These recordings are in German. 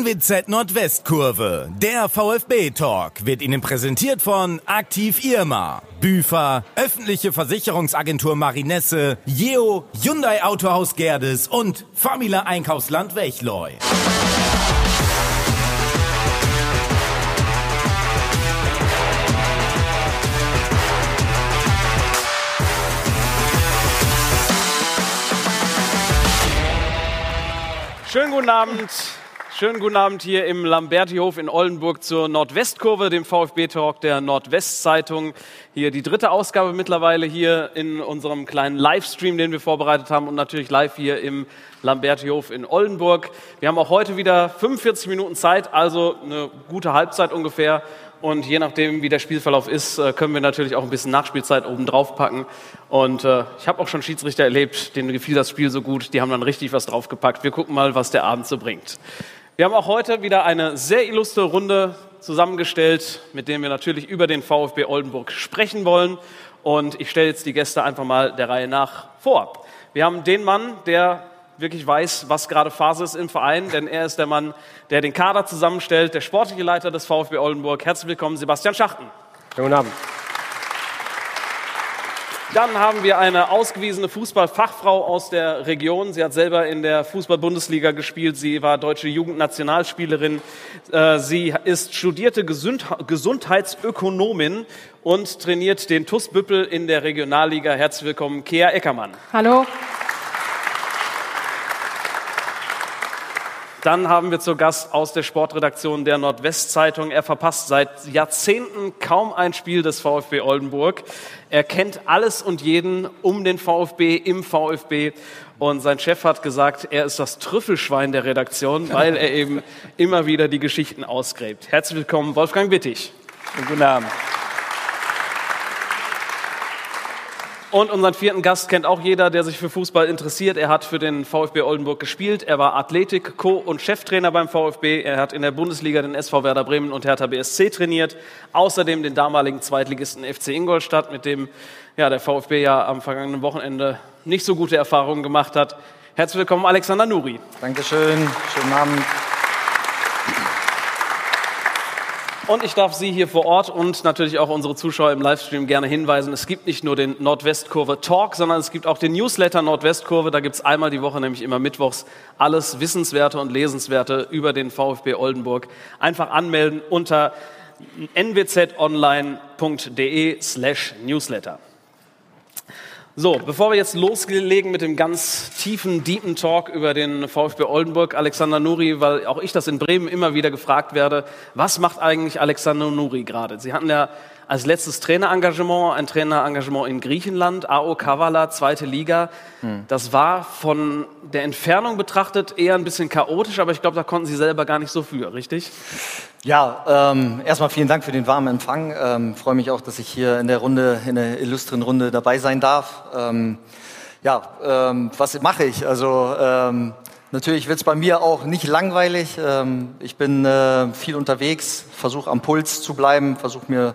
NWZ Nordwestkurve, der VfB-Talk, wird Ihnen präsentiert von Aktiv Irma, Büfer, öffentliche Versicherungsagentur Marinesse, Jeo, Hyundai Autohaus Gerdes und Famila Einkaufsland Wechleu. Schönen guten Abend. Schönen guten Abend hier im Lambertihof in Oldenburg zur Nordwestkurve, dem VfB-Talk der Nordwestzeitung. Hier die dritte Ausgabe mittlerweile hier in unserem kleinen Livestream, den wir vorbereitet haben und natürlich live hier im Lambertihof in Oldenburg. Wir haben auch heute wieder 45 Minuten Zeit, also eine gute Halbzeit ungefähr. Und je nachdem, wie der Spielverlauf ist, äh, können wir natürlich auch ein bisschen Nachspielzeit oben drauf packen. Und äh, ich habe auch schon Schiedsrichter erlebt, denen gefiel das Spiel so gut, die haben dann richtig was draufgepackt. Wir gucken mal, was der Abend so bringt. Wir haben auch heute wieder eine sehr illustre Runde zusammengestellt, mit dem wir natürlich über den VfB Oldenburg sprechen wollen. Und ich stelle jetzt die Gäste einfach mal der Reihe nach vor. Wir haben den Mann, der wirklich weiß, was gerade Phase ist im Verein, denn er ist der Mann, der den Kader zusammenstellt, der sportliche Leiter des VfB Oldenburg. Herzlich willkommen, Sebastian Schachten. Guten Abend. Dann haben wir eine ausgewiesene Fußballfachfrau aus der Region. Sie hat selber in der Fußball-Bundesliga gespielt. Sie war deutsche Jugendnationalspielerin. Äh, sie ist studierte Gesundheitsökonomin und trainiert den TUS Büppel in der Regionalliga. Herzlich willkommen, Kea Eckermann. Hallo. Dann haben wir zu Gast aus der Sportredaktion der Nordwestzeitung. Er verpasst seit Jahrzehnten kaum ein Spiel des VfB Oldenburg. Er kennt alles und jeden um den VfB, im VfB. Und sein Chef hat gesagt, er ist das Trüffelschwein der Redaktion, weil er eben immer wieder die Geschichten ausgräbt. Herzlich willkommen, Wolfgang Wittig. Guten Abend. Und unseren vierten Gast kennt auch jeder, der sich für Fußball interessiert. Er hat für den VfB Oldenburg gespielt. Er war Athletik, Co- und Cheftrainer beim VfB. Er hat in der Bundesliga den SV Werder Bremen und Hertha BSC trainiert. Außerdem den damaligen Zweitligisten FC Ingolstadt, mit dem ja, der VfB ja am vergangenen Wochenende nicht so gute Erfahrungen gemacht hat. Herzlich willkommen, Alexander Nuri. Dankeschön. Schönen Abend. Und ich darf Sie hier vor Ort und natürlich auch unsere Zuschauer im Livestream gerne hinweisen, es gibt nicht nur den Nordwestkurve Talk, sondern es gibt auch den Newsletter Nordwestkurve. Da gibt es einmal die Woche, nämlich immer mittwochs, alles Wissenswerte und Lesenswerte über den VfB Oldenburg. Einfach anmelden unter nwzonline.de slash newsletter. So, bevor wir jetzt loslegen mit dem ganz tiefen, deepen Talk über den VfB Oldenburg, Alexander Nuri, weil auch ich das in Bremen immer wieder gefragt werde, was macht eigentlich Alexander Nuri gerade? Sie hatten ja als letztes Trainerengagement ein Trainerengagement in Griechenland, AO Kavala, zweite Liga. Hm. Das war von der Entfernung betrachtet eher ein bisschen chaotisch, aber ich glaube, da konnten Sie selber gar nicht so für, richtig? Ja, ähm, erstmal vielen Dank für den warmen Empfang. Ähm, freue mich auch, dass ich hier in der Runde, in der illustren Runde dabei sein darf. Ähm, ja, ähm, was mache ich? Also ähm, natürlich wird es bei mir auch nicht langweilig. Ähm, ich bin äh, viel unterwegs, versuche am Puls zu bleiben, versuche mir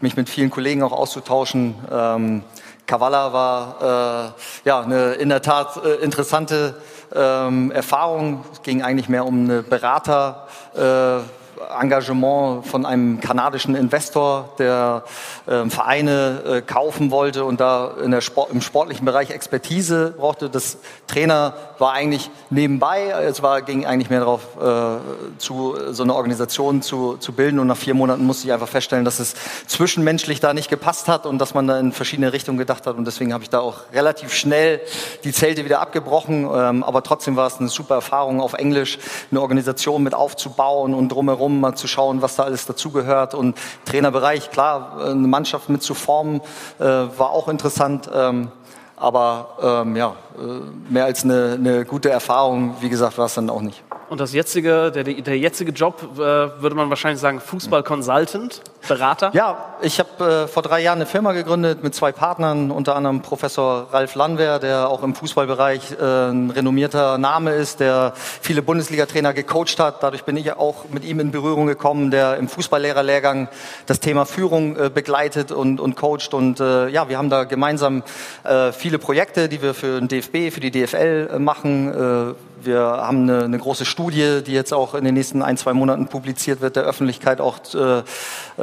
mich mit vielen Kollegen auch auszutauschen. Ähm, Kavala war äh, ja eine in der Tat äh, interessante ähm, Erfahrung. Es ging eigentlich mehr um eine Berater. Äh, Engagement von einem kanadischen Investor, der äh, Vereine äh, kaufen wollte und da Sport, im sportlichen Bereich Expertise brauchte. Das Trainer war eigentlich nebenbei, es war, ging eigentlich mehr darauf äh, zu, so eine Organisation zu, zu bilden. Und nach vier Monaten musste ich einfach feststellen, dass es zwischenmenschlich da nicht gepasst hat und dass man da in verschiedene Richtungen gedacht hat. Und deswegen habe ich da auch relativ schnell die Zelte wieder abgebrochen, ähm, aber trotzdem war es eine super Erfahrung auf Englisch, eine Organisation mit aufzubauen und drumherum mal zu schauen, was da alles dazugehört. Und Trainerbereich, klar, eine Mannschaft mit zu formen, äh, war auch interessant. Ähm, aber ähm, ja, äh, mehr als eine, eine gute Erfahrung, wie gesagt, war es dann auch nicht. Und das jetzige, der, der jetzige Job, äh, würde man wahrscheinlich sagen, Fußball-Consultant? Berater? Ja, ich habe äh, vor drei Jahren eine Firma gegründet mit zwei Partnern, unter anderem Professor Ralf Landwehr, der auch im Fußballbereich äh, ein renommierter Name ist, der viele Bundesliga-Trainer gecoacht hat. Dadurch bin ich auch mit ihm in Berührung gekommen, der im Fußballlehrerlehrgang das Thema Führung äh, begleitet und, und coacht. Und äh, ja, wir haben da gemeinsam äh, viele Projekte, die wir für den DFB, für die DFL äh, machen. Wir haben eine, eine, große Studie, die jetzt auch in den nächsten ein, zwei Monaten publiziert wird, der Öffentlichkeit auch äh,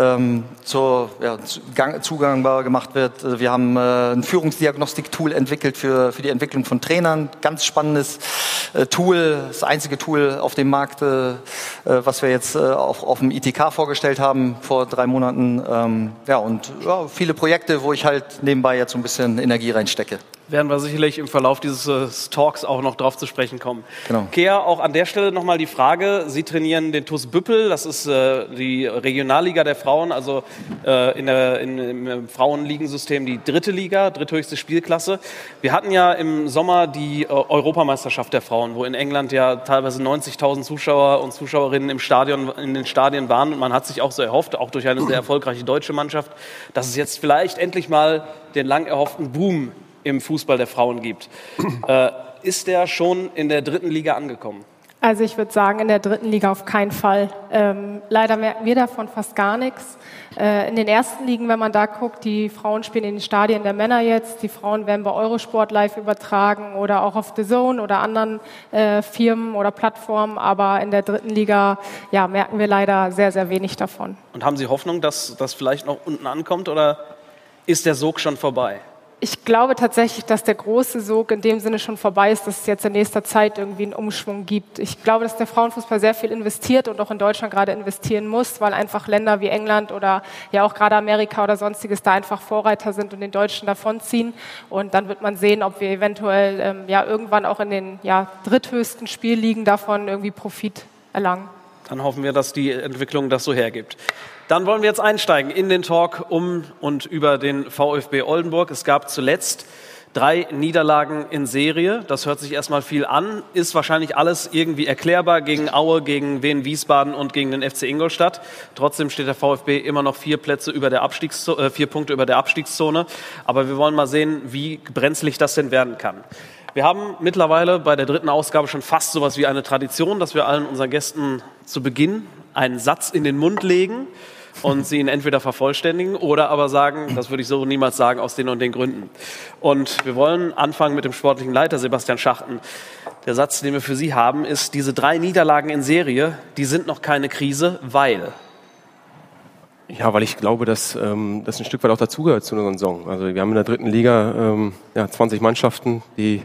ähm, zur, ja, zugangbar gemacht wird. Also wir haben äh, ein Führungsdiagnostik-Tool entwickelt für, für die Entwicklung von Trainern. Ganz spannendes äh, Tool, das einzige Tool auf dem Markt, äh, äh was wir jetzt äh, auf, auf dem ITK vorgestellt haben vor drei Monaten. Ähm, ja, und ja, viele Projekte, wo ich halt nebenbei jetzt so ein bisschen Energie reinstecke werden wir sicherlich im Verlauf dieses äh, Talks auch noch drauf zu sprechen kommen. Genau. Kea, auch an der Stelle nochmal die Frage, Sie trainieren den TuS Büppel, das ist äh, die Regionalliga der Frauen, also äh, in der, in, im Frauenligensystem die dritte Liga, dritthöchste Spielklasse. Wir hatten ja im Sommer die äh, Europameisterschaft der Frauen, wo in England ja teilweise 90.000 Zuschauer und Zuschauerinnen im Stadion, in den Stadien waren und man hat sich auch so erhofft, auch durch eine sehr erfolgreiche deutsche Mannschaft, dass es jetzt vielleicht endlich mal den lang erhofften Boom im Fußball der Frauen gibt. Äh, ist der schon in der dritten Liga angekommen? Also ich würde sagen, in der dritten Liga auf keinen Fall. Ähm, leider merken wir davon fast gar nichts. Äh, in den ersten Ligen, wenn man da guckt, die Frauen spielen in den Stadien der Männer jetzt, die Frauen werden bei Eurosport live übertragen oder auch auf The Zone oder anderen äh, Firmen oder Plattformen, aber in der dritten Liga ja, merken wir leider sehr, sehr wenig davon. Und haben Sie Hoffnung, dass das vielleicht noch unten ankommt oder ist der Sog schon vorbei? Ich glaube tatsächlich, dass der große Sog in dem Sinne schon vorbei ist, dass es jetzt in nächster Zeit irgendwie einen Umschwung gibt. Ich glaube, dass der Frauenfußball sehr viel investiert und auch in Deutschland gerade investieren muss, weil einfach Länder wie England oder ja auch gerade Amerika oder sonstiges da einfach Vorreiter sind und den Deutschen davonziehen. Und dann wird man sehen, ob wir eventuell ähm, ja irgendwann auch in den ja, dritthöchsten Spielligen davon irgendwie Profit erlangen. Dann hoffen wir, dass die Entwicklung das so hergibt. Dann wollen wir jetzt einsteigen in den Talk um und über den VfB Oldenburg. Es gab zuletzt drei Niederlagen in Serie. Das hört sich erstmal viel an, ist wahrscheinlich alles irgendwie erklärbar gegen Aue, gegen Wien Wiesbaden und gegen den FC Ingolstadt. Trotzdem steht der VfB immer noch vier Plätze über der Abstiegszone, äh, vier Punkte über der Abstiegszone. Aber wir wollen mal sehen, wie brenzlig das denn werden kann. Wir haben mittlerweile bei der dritten Ausgabe schon fast sowas wie eine Tradition, dass wir allen unseren Gästen zu Beginn einen Satz in den Mund legen und sie ihn entweder vervollständigen oder aber sagen, das würde ich so niemals sagen, aus den und den Gründen. Und wir wollen anfangen mit dem sportlichen Leiter Sebastian Schachten. Der Satz, den wir für Sie haben, ist, diese drei Niederlagen in Serie, die sind noch keine Krise, weil. Ja, weil ich glaube, dass ähm, das ein Stück weit auch dazugehört zu unserem Song. Also wir haben in der dritten Liga ähm, ja, 20 Mannschaften, die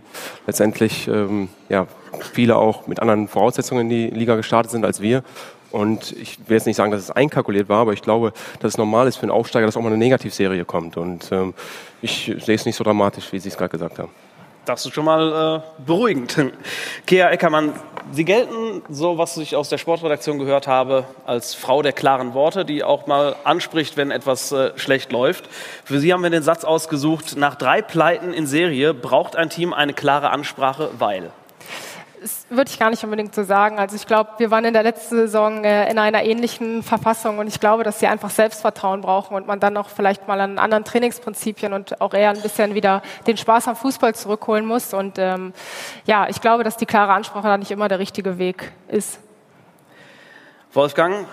letztendlich ähm, ja, viele auch mit anderen Voraussetzungen in die Liga gestartet sind als wir. Und ich will jetzt nicht sagen, dass es einkalkuliert war, aber ich glaube, dass es normal ist für einen Aufsteiger, dass auch mal eine Negativserie kommt. Und ähm, ich sehe es nicht so dramatisch, wie Sie es gerade gesagt haben. Das ist schon mal äh, beruhigend. Kea Eckermann, Sie gelten, so was ich aus der Sportredaktion gehört habe, als Frau der klaren Worte, die auch mal anspricht, wenn etwas äh, schlecht läuft. Für Sie haben wir den Satz ausgesucht, nach drei Pleiten in Serie braucht ein Team eine klare Ansprache, weil das würde ich gar nicht unbedingt so sagen. Also ich glaube, wir waren in der letzten Saison äh, in einer ähnlichen Verfassung und ich glaube, dass sie einfach Selbstvertrauen brauchen und man dann auch vielleicht mal an anderen Trainingsprinzipien und auch eher ein bisschen wieder den Spaß am Fußball zurückholen muss. Und ähm, ja, ich glaube, dass die klare Ansprache da nicht immer der richtige Weg ist. Wolfgang,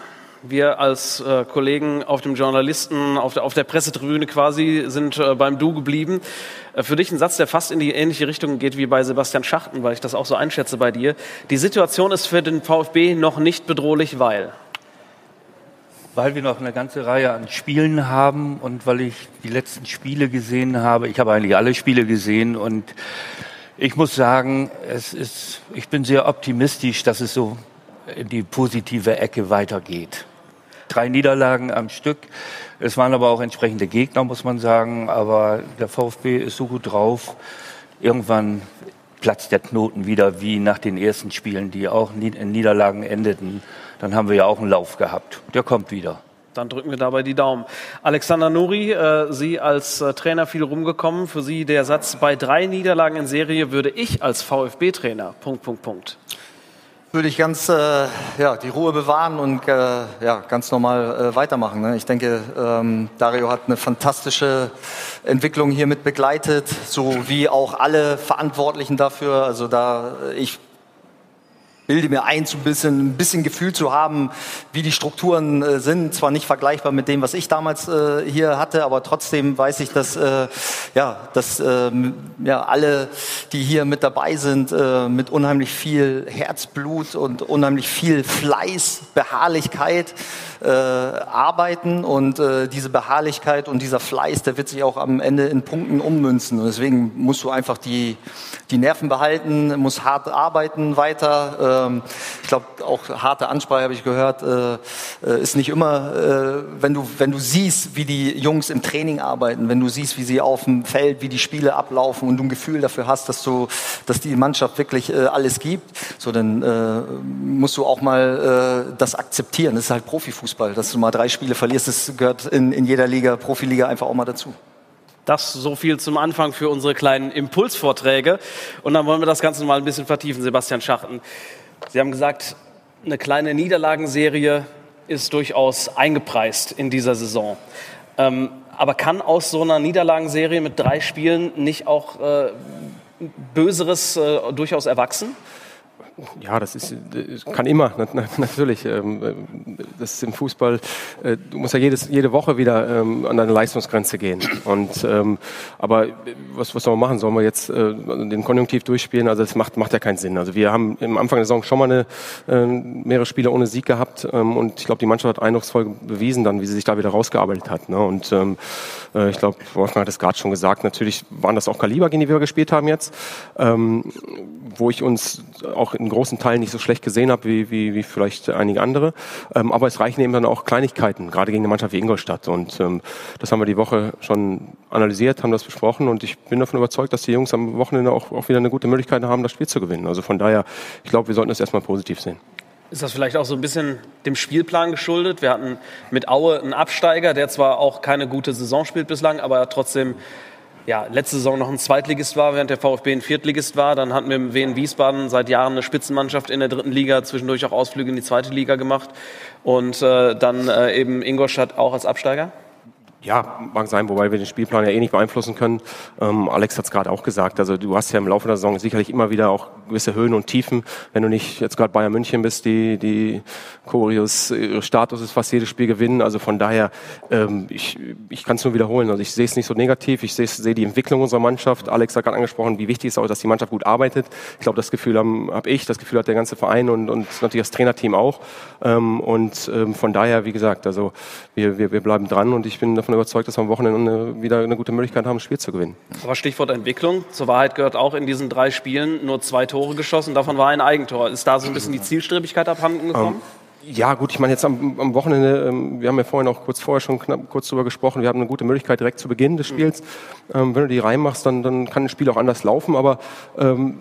wir als äh, Kollegen auf dem Journalisten, auf der, auf der Pressetribüne quasi, sind äh, beim Du geblieben. Äh, für dich ein Satz, der fast in die ähnliche Richtung geht wie bei Sebastian Schachten, weil ich das auch so einschätze bei dir. Die Situation ist für den VfB noch nicht bedrohlich, weil? Weil wir noch eine ganze Reihe an Spielen haben und weil ich die letzten Spiele gesehen habe. Ich habe eigentlich alle Spiele gesehen und ich muss sagen, es ist, ich bin sehr optimistisch, dass es so in die positive Ecke weitergeht. Drei Niederlagen am Stück. Es waren aber auch entsprechende Gegner, muss man sagen. Aber der VfB ist so gut drauf. Irgendwann platzt der Knoten wieder, wie nach den ersten Spielen, die auch in Niederlagen endeten. Dann haben wir ja auch einen Lauf gehabt. Der kommt wieder. Dann drücken wir dabei die Daumen. Alexander Nuri, äh, Sie als äh, Trainer viel rumgekommen. Für Sie der Satz, bei drei Niederlagen in Serie würde ich als VfB-Trainer, Punkt, Punkt, Punkt. Würde ich ganz äh, ja, die Ruhe bewahren und äh, ja, ganz normal äh, weitermachen. Ne? Ich denke, ähm, Dario hat eine fantastische Entwicklung hier mit begleitet, so wie auch alle Verantwortlichen dafür. Also da ich bilde mir ein, so ein bisschen, ein bisschen Gefühl zu haben, wie die Strukturen äh, sind. Zwar nicht vergleichbar mit dem, was ich damals äh, hier hatte, aber trotzdem weiß ich, dass, äh, ja, dass äh, ja, alle, die hier mit dabei sind, äh, mit unheimlich viel Herzblut und unheimlich viel Fleiß, Beharrlichkeit äh, arbeiten und äh, diese Beharrlichkeit und dieser Fleiß, der wird sich auch am Ende in Punkten ummünzen. Und deswegen musst du einfach die, die Nerven behalten, musst hart arbeiten weiter ähm, ich glaube, auch harte Ansprache habe ich gehört, äh, äh, ist nicht immer, äh, wenn, du, wenn du siehst, wie die Jungs im Training arbeiten, wenn du siehst, wie sie auf dem Feld, wie die Spiele ablaufen und du ein Gefühl dafür hast, dass, du, dass die Mannschaft wirklich äh, alles gibt, so dann äh, musst du auch mal äh, das akzeptieren. Das ist halt Profifußball, dass du mal drei Spiele verlierst, das gehört in, in jeder Liga, Profiliga einfach auch mal dazu. Das so viel zum Anfang für unsere kleinen Impulsvorträge. Und dann wollen wir das Ganze mal ein bisschen vertiefen, Sebastian Schachten. Sie haben gesagt, eine kleine Niederlagenserie ist durchaus eingepreist in dieser Saison. Ähm, aber kann aus so einer Niederlagenserie mit drei Spielen nicht auch äh, Böseres äh, durchaus erwachsen? Ja, das ist, das kann immer, natürlich. Ähm, das ist im Fußball, äh, du musst ja jedes, jede Woche wieder ähm, an deine Leistungsgrenze gehen. Und, ähm, aber was, was soll man machen? Sollen wir jetzt äh, den Konjunktiv durchspielen? Also das macht, macht ja keinen Sinn. Also wir haben am Anfang der Saison schon mal eine, äh, mehrere Spiele ohne Sieg gehabt und ich glaube, die Mannschaft hat eindrucksvoll bewiesen dann, wie sie sich da wieder rausgearbeitet hat. Ne? Und ich glaube, Wolfgang hat es gerade schon gesagt, natürlich waren das auch Kaliber, gegen die wir gespielt haben jetzt, wo ich uns auch in in großen Teilen nicht so schlecht gesehen habe wie, wie, wie vielleicht einige andere. Ähm, aber es reichen eben dann auch Kleinigkeiten, gerade gegen eine Mannschaft wie Ingolstadt. Und ähm, das haben wir die Woche schon analysiert, haben das besprochen und ich bin davon überzeugt, dass die Jungs am Wochenende auch, auch wieder eine gute Möglichkeit haben, das Spiel zu gewinnen. Also von daher, ich glaube, wir sollten das erstmal positiv sehen. Ist das vielleicht auch so ein bisschen dem Spielplan geschuldet? Wir hatten mit Aue einen Absteiger, der zwar auch keine gute Saison spielt bislang, aber trotzdem ja, letzte Saison noch ein Zweitligist war, während der VfB ein Viertligist war. Dann hatten wir im Wien Wiesbaden seit Jahren eine Spitzenmannschaft in der dritten Liga, zwischendurch auch Ausflüge in die zweite Liga gemacht. Und äh, dann äh, eben Ingolstadt auch als Absteiger. Ja, mag sein, wobei wir den Spielplan ja eh nicht beeinflussen können. Ähm, Alex hat es gerade auch gesagt. Also du hast ja im Laufe der Saison sicherlich immer wieder auch gewisse Höhen und Tiefen. Wenn du nicht jetzt gerade Bayern München bist, die, die Choreos Status ist fast jedes Spiel gewinnen. Also von daher, ähm, ich, ich kann es nur wiederholen. Also ich sehe es nicht so negativ. Ich sehe seh die Entwicklung unserer Mannschaft. Alex hat gerade angesprochen, wie wichtig es ist dass die Mannschaft gut arbeitet. Ich glaube, das Gefühl habe hab ich, das Gefühl hat der ganze Verein und, und natürlich das Trainerteam auch. Ähm, und ähm, von daher, wie gesagt, also wir, wir, wir bleiben dran und ich bin davon überzeugt, dass wir am Wochenende wieder eine gute Möglichkeit haben, ein Spiel zu gewinnen. Aber Stichwort Entwicklung. Zur Wahrheit gehört auch in diesen drei Spielen nur zwei Tore geschossen. Davon war ein Eigentor. Ist da so ein bisschen die Zielstrebigkeit abhanden gekommen? Um, ja, gut, ich meine jetzt am, am Wochenende, ähm, wir haben ja vorhin auch kurz vorher schon knapp, kurz darüber gesprochen, wir haben eine gute Möglichkeit direkt zu Beginn des Spiels. Ähm, wenn du die reinmachst, dann, dann kann das Spiel auch anders laufen, aber ähm,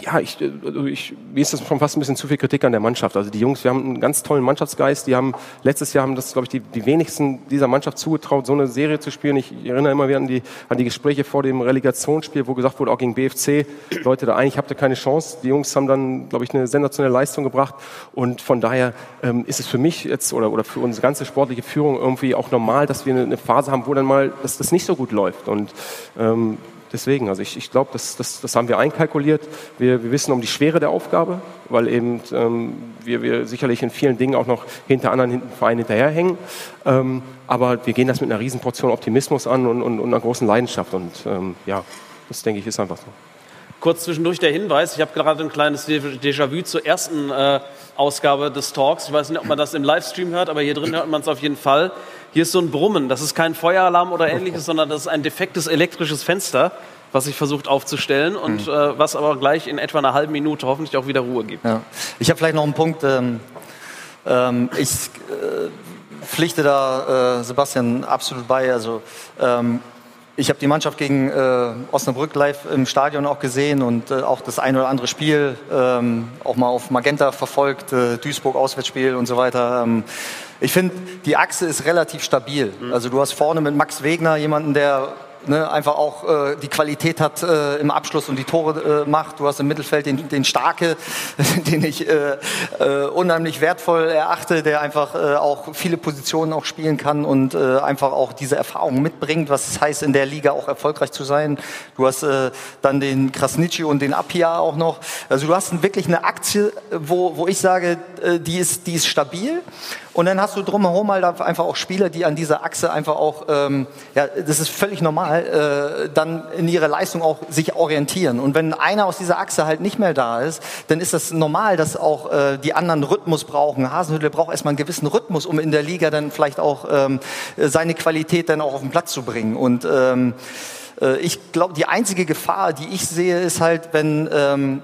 ja, ich, also ich, mir ist das schon fast ein bisschen zu viel Kritik an der Mannschaft. Also die Jungs, wir haben einen ganz tollen Mannschaftsgeist. Die haben letztes Jahr haben das, glaube ich, die, die wenigsten dieser Mannschaft zugetraut, so eine Serie zu spielen. Ich erinnere immer wieder an die, an die Gespräche vor dem Relegationsspiel, wo gesagt wurde, auch gegen BFC, Leute, da eigentlich habt ihr keine Chance. Die Jungs haben dann, glaube ich, eine sensationelle Leistung gebracht. Und von daher ähm, ist es für mich jetzt oder, oder für unsere ganze sportliche Führung irgendwie auch normal, dass wir eine, eine Phase haben, wo dann mal dass das nicht so gut läuft. Und ähm, deswegen, also ich, ich glaube, das, das, das haben wir einkalkuliert. Wir, wir wissen um die Schwere der Aufgabe, weil eben ähm, wir, wir sicherlich in vielen Dingen auch noch hinter anderen Vereinen hinterherhängen. Ähm, aber wir gehen das mit einer Riesenportion Optimismus an und, und, und einer großen Leidenschaft. Und ähm, ja, das denke ich ist einfach so. Kurz zwischendurch der Hinweis, ich habe gerade ein kleines Déjà-vu zur ersten äh, Ausgabe des Talks. Ich weiß nicht, ob man das im Livestream hört, aber hier drin hört man es auf jeden Fall. Hier ist so ein Brummen. Das ist kein Feueralarm oder ähnliches, sondern das ist ein defektes elektrisches Fenster, was ich versucht aufzustellen und mhm. äh, was aber gleich in etwa einer halben Minute hoffentlich auch wieder Ruhe gibt. Ja. Ich habe vielleicht noch einen Punkt. Ähm, ähm, ich äh, pflichte da äh, Sebastian absolut bei. Also ähm, ich habe die Mannschaft gegen äh, Osnabrück live im Stadion auch gesehen und äh, auch das ein oder andere Spiel ähm, auch mal auf Magenta verfolgt, äh, Duisburg Auswärtsspiel und so weiter. Ähm, ich finde, die Achse ist relativ stabil. Mhm. Also du hast vorne mit Max Wegner jemanden, der ne, einfach auch äh, die Qualität hat äh, im Abschluss und die Tore äh, macht. Du hast im Mittelfeld den, den Starke, den ich äh, äh, unheimlich wertvoll erachte, der einfach äh, auch viele Positionen auch spielen kann und äh, einfach auch diese Erfahrung mitbringt, was es heißt, in der Liga auch erfolgreich zu sein. Du hast äh, dann den Krasnitschi und den Apia auch noch. Also du hast wirklich eine Aktie, wo, wo ich sage, äh, die, ist, die ist stabil. Und dann hast du drumherum halt einfach auch Spieler, die an dieser Achse einfach auch, ähm, ja, das ist völlig normal, äh, dann in ihrer Leistung auch sich orientieren. Und wenn einer aus dieser Achse halt nicht mehr da ist, dann ist das normal, dass auch äh, die anderen Rhythmus brauchen. Hasenhüttl braucht erstmal einen gewissen Rhythmus, um in der Liga dann vielleicht auch ähm, seine Qualität dann auch auf den Platz zu bringen. Und ähm, äh, ich glaube, die einzige Gefahr, die ich sehe, ist halt, wenn ähm,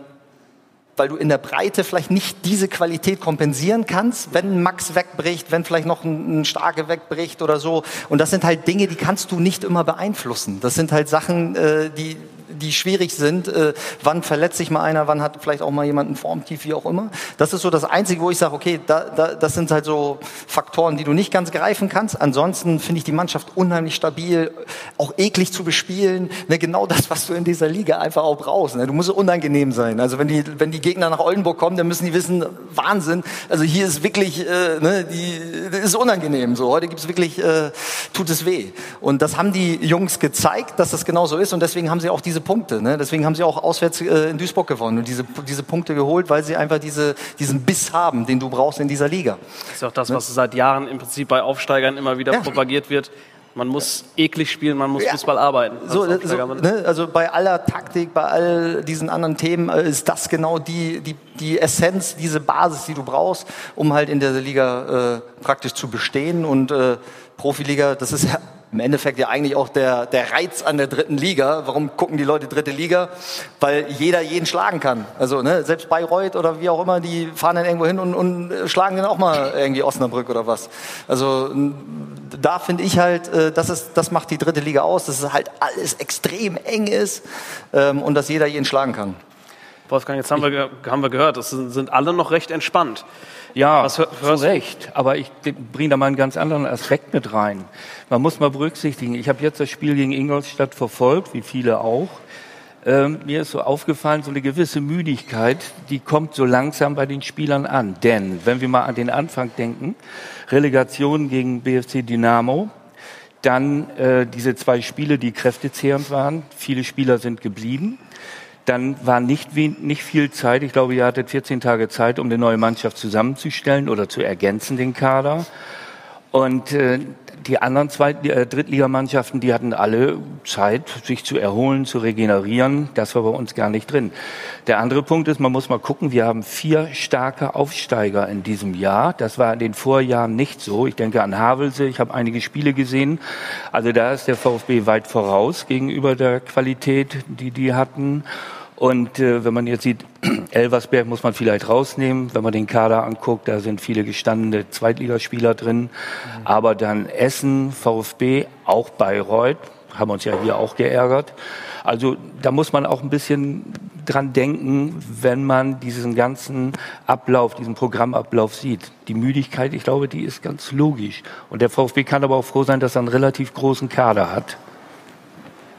weil du in der Breite vielleicht nicht diese Qualität kompensieren kannst, wenn Max wegbricht, wenn vielleicht noch ein, ein Starke wegbricht oder so. Und das sind halt Dinge, die kannst du nicht immer beeinflussen. Das sind halt Sachen, äh, die, die schwierig sind. Äh, wann verletzt sich mal einer, wann hat vielleicht auch mal jemand ein Formtief, wie auch immer. Das ist so das Einzige, wo ich sage, okay, da, da, das sind halt so Faktoren, die du nicht ganz greifen kannst. Ansonsten finde ich die Mannschaft unheimlich stabil, auch eklig zu bespielen. Ne, genau das, was du in dieser Liga einfach auch brauchst. Ne? Du musst unangenehm sein. Also wenn die, wenn die Gegner nach Oldenburg kommen, dann müssen die wissen, Wahnsinn. Also hier ist wirklich, äh, ne, die, das ist unangenehm. So heute gibt's wirklich, äh, tut es weh. Und das haben die Jungs gezeigt, dass das genau so ist. Und deswegen haben sie auch diese Punkte. Ne? Deswegen haben sie auch auswärts äh, in Duisburg gewonnen und diese, diese Punkte geholt, weil sie einfach diese, diesen Biss haben, den du brauchst in dieser Liga. Das ist auch das, was seit Jahren im Prinzip bei Aufsteigern immer wieder Ja. propagiert wird. Man muss eklig spielen, man muss Ja. Fußball arbeiten. So, so, ne, also bei aller Taktik, bei all diesen anderen Themen äh, ist das genau die, die, die Essenz, diese Basis, die du brauchst, um halt in der Liga äh, praktisch zu bestehen. Und äh, Profiliga, das ist ja im Endeffekt ja eigentlich auch der, der Reiz an der dritten Liga. Warum gucken die Leute dritte Liga? Weil jeder jeden schlagen kann. Also ne, selbst Bayreuth oder wie auch immer, die fahren dann irgendwo hin und, und äh, schlagen dann auch mal irgendwie Osnabrück oder was. Also da finde ich halt, äh, das, ist, das macht die dritte Liga aus, dass es halt alles extrem eng ist ähm, und dass jeder jeden schlagen kann. Wolfgang, jetzt haben wir, haben wir gehört, es sind, sind alle noch recht entspannt. Ja, Was hör- zu? Recht. Aber ich bringe da mal einen ganz anderen Aspekt mit rein. Man muss mal berücksichtigen, ich habe jetzt das Spiel gegen Ingolstadt verfolgt, wie viele auch. Ähm, mir ist so aufgefallen, so eine gewisse Müdigkeit, die kommt so langsam bei den Spielern an. Denn, wenn wir mal an den Anfang denken, Relegation gegen BFC Dynamo, dann äh, diese zwei Spiele, die kräftezehrend waren, viele Spieler sind geblieben. Dann war nicht, wen- nicht viel Zeit. Ich glaube, ihr hattet 14 Tage Zeit, um eine neue Mannschaft zusammenzustellen oder zu ergänzen, den Kader. Und äh, die anderen Zweit äh, Drittligamannschaften, die hatten alle Zeit, sich zu erholen, zu regenerieren. Das war bei uns gar nicht drin. Der andere Punkt ist, man muss mal gucken, wir haben vier starke Aufsteiger in diesem Jahr. Das war in den Vorjahren nicht so. Ich denke an Havelse, ich habe einige Spiele gesehen. Also da ist der VfB weit voraus gegenüber der Qualität, die die hatten. Und äh, wenn man jetzt sieht, Elversberg muss man vielleicht rausnehmen, wenn man den Kader anguckt, da sind viele gestandene Zweitligaspieler drin. Aber dann Essen, VfB, auch Bayreuth, haben uns ja hier auch geärgert. Also da muss man auch ein bisschen dran denken, wenn man diesen ganzen Ablauf, diesen Programmablauf sieht. Die Müdigkeit, ich glaube, die ist ganz logisch. Und der VfB kann aber auch froh sein, dass er einen relativ großen Kader hat.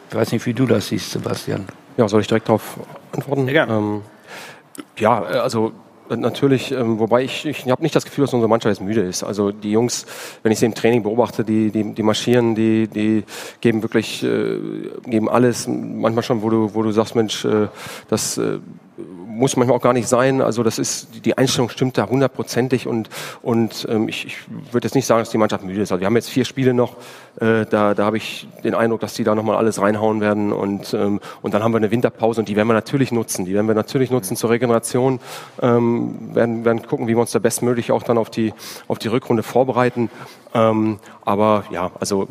Ich weiß nicht, wie du das siehst, Sebastian. Ja, soll ich direkt darauf antworten? Ja, gerne. Ähm, ja, äh, also äh, natürlich, ähm, wobei ich, ich habe nicht das Gefühl, dass unsere Mannschaft jetzt müde ist. Also die Jungs, wenn ich sie im Training beobachte, die, die, die marschieren, die, die geben wirklich, äh, geben alles. Manchmal schon, wo du, wo du sagst, Mensch, äh, das äh, muss manchmal auch gar nicht sein. Also das ist die Einstellung stimmt da hundertprozentig und und ähm, ich, ich würde jetzt nicht sagen, dass die Mannschaft müde ist. Also wir haben jetzt vier Spiele noch. Äh, da da habe ich den Eindruck, dass die da noch mal alles reinhauen werden und ähm, und dann haben wir eine Winterpause und die werden wir natürlich nutzen. Die werden wir natürlich nutzen zur Regeneration. Ähm, werden werden gucken, wie wir uns da bestmöglich auch dann auf die auf die Rückrunde vorbereiten. Ähm, aber ja, also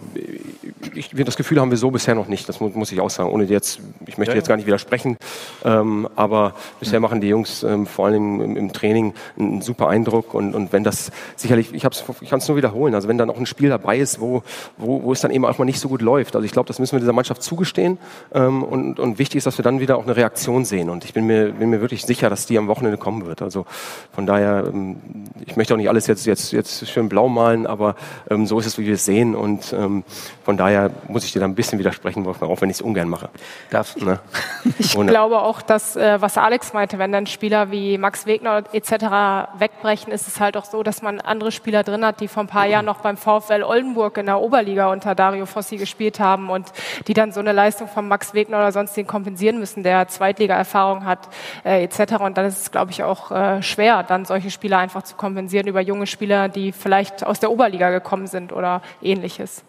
ich, das Gefühl haben wir so bisher noch nicht. Das muss, muss ich auch sagen. Ohne jetzt, ich möchte jetzt gar nicht widersprechen. Ähm, aber aber bisher machen die Jungs ähm, vor allem im, im, Training einen, super Eindruck und, und wenn das sicherlich, ich, ich kann es nur wiederholen, also wenn dann auch ein Spiel dabei ist, wo, wo, wo es dann eben auch mal nicht so gut läuft, also ich glaube, das müssen wir dieser Mannschaft zugestehen ähm, und, und wichtig ist, dass wir dann wieder auch eine Reaktion sehen und ich bin mir, bin mir wirklich sicher, dass die am Wochenende kommen wird. Also von daher, ähm, ich möchte auch nicht alles jetzt, jetzt, jetzt schön blau malen, aber ähm, so ist es, wie wir es sehen und ähm, von daher muss ich dir da ein bisschen widersprechen, Wolfgang, auch wenn ich es ungern mache. Darf. Ne? Ich Ohne. glaube auch, dass, äh, was Alex meinte, wenn dann Spieler wie Max Wegner etc. wegbrechen, ist es halt auch so, dass man andere Spieler drin hat, die vor ein paar Jahren noch beim VfL Oldenburg in der Oberliga unter Dario Fossi gespielt haben und die dann so eine Leistung von Max Wegner oder sonst den kompensieren müssen, der Zweitliga-Erfahrung hat äh, etc. Und dann ist es, glaube ich, auch äh, schwer, dann solche Spieler einfach zu kompensieren über junge Spieler, die vielleicht aus der Oberliga gekommen sind oder ähnliches.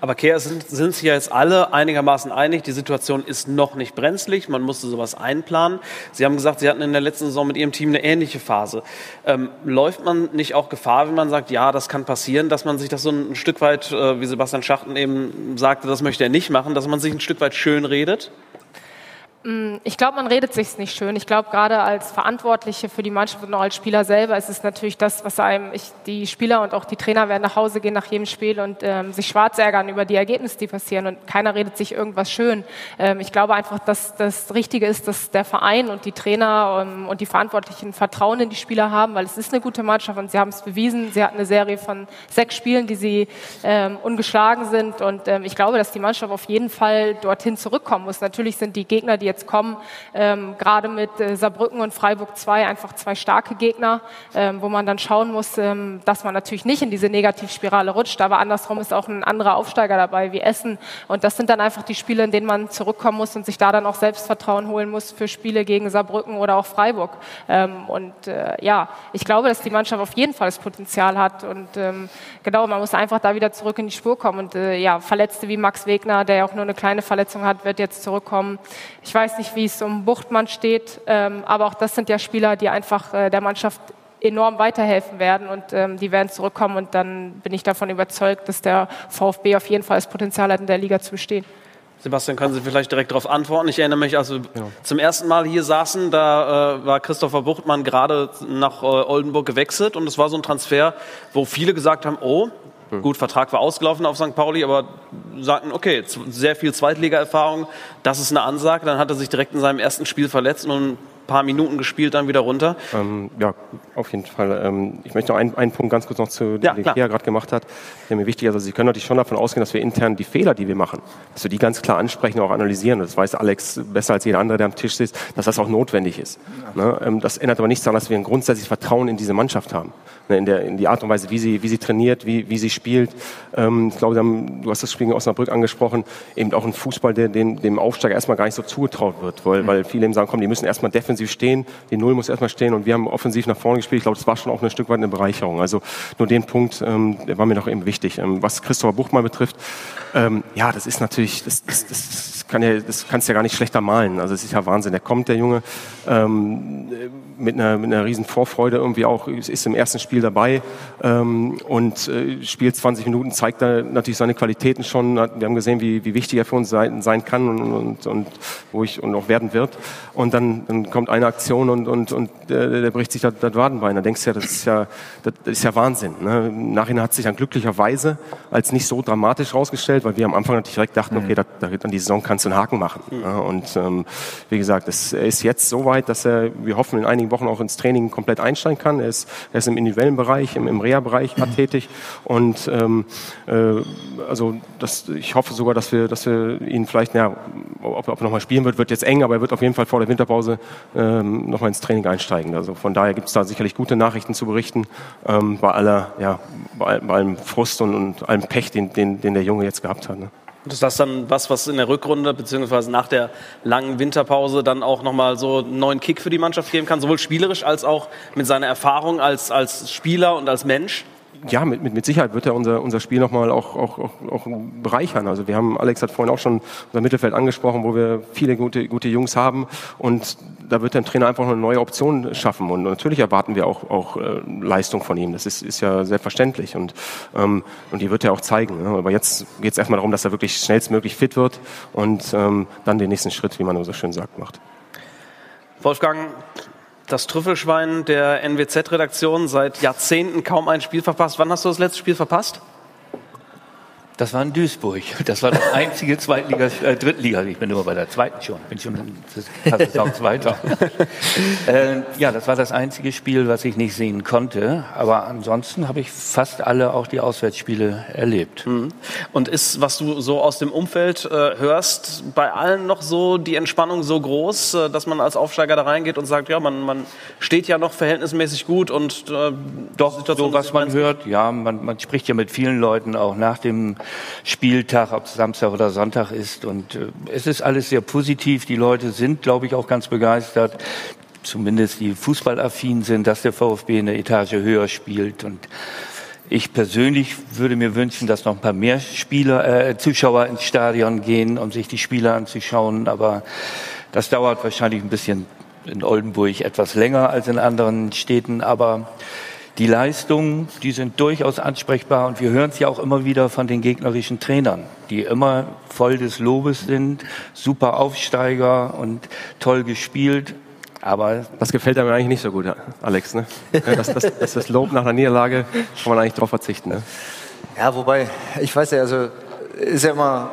Aber Kehr, sind, sind sich ja jetzt alle einigermaßen einig, die Situation ist noch nicht brenzlig, man musste sowas einplanen. Sie haben gesagt, Sie hatten in der letzten Saison mit Ihrem Team eine ähnliche Phase. Ähm, läuft man nicht auch Gefahr, wenn man sagt, ja, das kann passieren, dass man sich das so ein Stück weit, äh, wie Sebastian Schachten eben sagte, das möchte er nicht machen, dass man sich ein Stück weit schön redet? Mm, ich glaube, man redet sich nicht schön. Ich glaube, gerade als Verantwortliche für die Mannschaft und auch als Spieler selber ist es natürlich das, was einem, ich, die Spieler und auch die Trainer werden nach Hause gehen nach jedem Spiel und ähm, sich schwarz ärgern über die Ergebnisse, die passieren und keiner redet sich irgendwas schön. Ähm, ich glaube einfach, dass das Richtige ist, dass der Verein und die Trainer ähm, und die Verantwortlichen Vertrauen in die Spieler haben, weil es ist eine gute Mannschaft und sie haben es bewiesen. Sie hatten eine Serie von sechs Spielen, die sie ähm, ungeschlagen sind und ähm, ich glaube, dass die Mannschaft auf jeden Fall dorthin zurückkommen muss. Natürlich sind die Gegner, die jetzt kommen. Ähm, gerade mit äh, Saarbrücken und Freiburg 2 einfach zwei starke Gegner, ähm, wo man dann schauen muss, ähm, dass man natürlich nicht in diese Negativspirale rutscht. Aber andersrum ist auch ein anderer Aufsteiger dabei wie Essen. Und das sind dann einfach die Spiele, in denen man zurückkommen muss und sich da dann auch Selbstvertrauen holen muss für Spiele gegen Saarbrücken oder auch Freiburg. Ähm, und äh, ja, ich glaube, dass die Mannschaft auf jeden Fall das Potenzial hat. Und ähm, genau, man muss einfach da wieder zurück in die Spur kommen. Und äh, ja, Verletzte wie Max Wegner, der ja auch nur eine kleine Verletzung hat, wird jetzt zurückkommen. Ich weiß nicht, wie es um Buchtmann steht, ähm, aber auch das sind ja Spieler, die einfach äh, der Mannschaft enorm weiterhelfen werden und ähm, die werden zurückkommen und dann bin ich davon überzeugt, dass der VfB auf jeden Fall das Potenzial hat, in der Liga zu bestehen. Sebastian, können Sie vielleicht direkt darauf antworten? Ich erinnere mich, als wir genau. zum ersten Mal hier saßen, da äh, war Christopher Buchtmann gerade nach äh, Oldenburg gewechselt und es war so ein Transfer, wo viele gesagt haben, oh. Gut, Vertrag war ausgelaufen auf St. Pauli, aber sagten, okay, sehr viel Zweitliga-Erfahrung, das ist eine Ansage. Dann hat er sich direkt in seinem ersten Spiel verletzt und paar Minuten gespielt, dann wieder runter. Ähm, ja, auf jeden Fall. Ähm, ich möchte noch einen, einen Punkt ganz kurz noch zu, ja, den Kea gerade gemacht hat, der mir wichtig ist. Also Sie können natürlich schon davon ausgehen, dass wir intern die Fehler, die wir machen, dass wir die ganz klar ansprechen und auch analysieren. Das weiß Alex besser als jeder andere, der am Tisch sitzt, dass das auch notwendig ist. Ne? Ähm, das ändert aber nichts daran, dass wir ein grundsätzliches Vertrauen in diese Mannschaft haben. Ne? In, der, in die Art und Weise, wie sie, wie sie trainiert, wie, wie sie spielt. Ähm, ich glaube, haben, du hast das Spiel in Osnabrück angesprochen, eben auch ein Fußball, der dem, dem Aufsteiger erstmal gar nicht so zugetraut wird, weil, mhm. weil viele eben sagen, komm, die müssen erstmal defensiv defensiv stehen, die Null muss erstmal stehen und wir haben offensiv nach vorne gespielt. Ich glaube, das war schon auch ein Stück weit eine Bereicherung. Also nur den Punkt, ähm, der war mir noch eben wichtig. Ähm, was Christopher Buchmann betrifft, ähm, ja, das ist natürlich, das, das, das, kann ja, das kannst ja gar nicht schlechter malen. Also es ist ja Wahnsinn. Der kommt, der Junge, ähm, mit, einer, mit einer riesen Vorfreude irgendwie auch, ist im ersten Spiel dabei ähm, und äh, spielt 20 Minuten, zeigt da natürlich seine Qualitäten schon. Wir haben gesehen, wie, wie wichtig er für uns sein, sein kann und, und, und wo ich und auch werden wird. Und dann, dann kommt eine Aktion und, und, und der, der bricht sich das, das Wadenbein. Da denkst du ja, das ist ja, das, ist ja Wahnsinn. Ne? Im Nachhinein hat sich dann glücklicherweise als nicht so dramatisch rausgestellt, weil wir am Anfang natürlich direkt dachten, okay, da, da, an die Saison kannst du einen Haken machen. Mhm. Ja? Und ähm, wie gesagt, es, er ist jetzt so weit, dass er, wir hoffen, in einigen Wochen auch ins Training komplett einsteigen kann. Er ist, er ist im individuellen Bereich, im, im Reha-Bereich mhm. tätig. Und ähm, äh, also das, ich hoffe sogar, dass wir, dass wir ihn vielleicht, ja, ob, ob er nochmal spielen wird, wird jetzt eng, aber er wird auf jeden Fall vor der Winterpause ähm, nochmal ins Training einsteigen. Also von daher gibt es da sicherlich gute Nachrichten zu berichten ähm, bei aller, ja, bei, bei allem Frust und, und allem Pech, den, den, den der Junge jetzt gehabt hat. Ne? Ist das dann was, was in der Rückrunde beziehungsweise nach der langen Winterpause dann auch nochmal so einen neuen Kick für die Mannschaft geben kann, sowohl spielerisch als auch mit seiner Erfahrung als, als Spieler und als Mensch? Ja, mit, mit, mit Sicherheit wird er unser, unser Spiel nochmal auch, auch, auch, auch bereichern. Also wir haben, Alex hat vorhin auch schon unser Mittelfeld angesprochen, wo wir viele gute, gute Jungs haben und da wird der Trainer einfach eine neue Option schaffen und natürlich erwarten wir auch, auch äh, Leistung von ihm. Das ist, ist ja selbstverständlich und, ähm, und die wird er auch zeigen. Ne? Aber jetzt geht es erstmal darum, dass er wirklich schnellstmöglich fit wird und ähm, dann den nächsten Schritt, wie man so schön sagt, macht. Wolfgang, das Trüffelschwein der NWZ-Redaktion seit Jahrzehnten kaum ein Spiel verpasst. Wann hast du das letzte Spiel verpasst? Das war in Duisburg. Das war das einzige Zweitliga, äh, Drittliga. Ich bin immer bei der zweiten schon. Bin schon fast auch Zweiter. äh, ja, das war das einzige Spiel, was ich nicht sehen konnte. Aber ansonsten habe ich fast alle auch die Auswärtsspiele erlebt. Mhm. Und ist, was du so aus dem Umfeld äh, hörst, bei allen noch so die Entspannung so groß, äh, dass man als Aufsteiger da reingeht und sagt, ja, man, man steht ja noch verhältnismäßig gut und äh, doch so was man hört. Ja, man, man spricht ja mit vielen Leuten auch nach dem Spieltag, ob es Samstag oder Sonntag ist. Und äh, es ist alles sehr positiv. Die Leute sind, glaube ich, auch ganz begeistert. Zumindest die fußballaffin sind, dass der VfB eine Etage höher spielt. Und ich persönlich würde mir wünschen, dass noch ein paar mehr Spieler, äh, Zuschauer ins Stadion gehen, um sich die Spiele anzuschauen. Aber das dauert wahrscheinlich ein bisschen in Oldenburg etwas länger als in anderen Städten. Aber die Leistungen, die sind durchaus ansprechbar und wir hören es ja auch immer wieder von den gegnerischen Trainern, die immer voll des Lobes sind, super Aufsteiger und toll gespielt. Aber das gefällt einem eigentlich nicht so gut, Alex. Ne? Das, das, das, das Lob nach einer Niederlage kann man eigentlich darauf verzichten. Ne? Ja, wobei, ich weiß ja, also ist ja immer,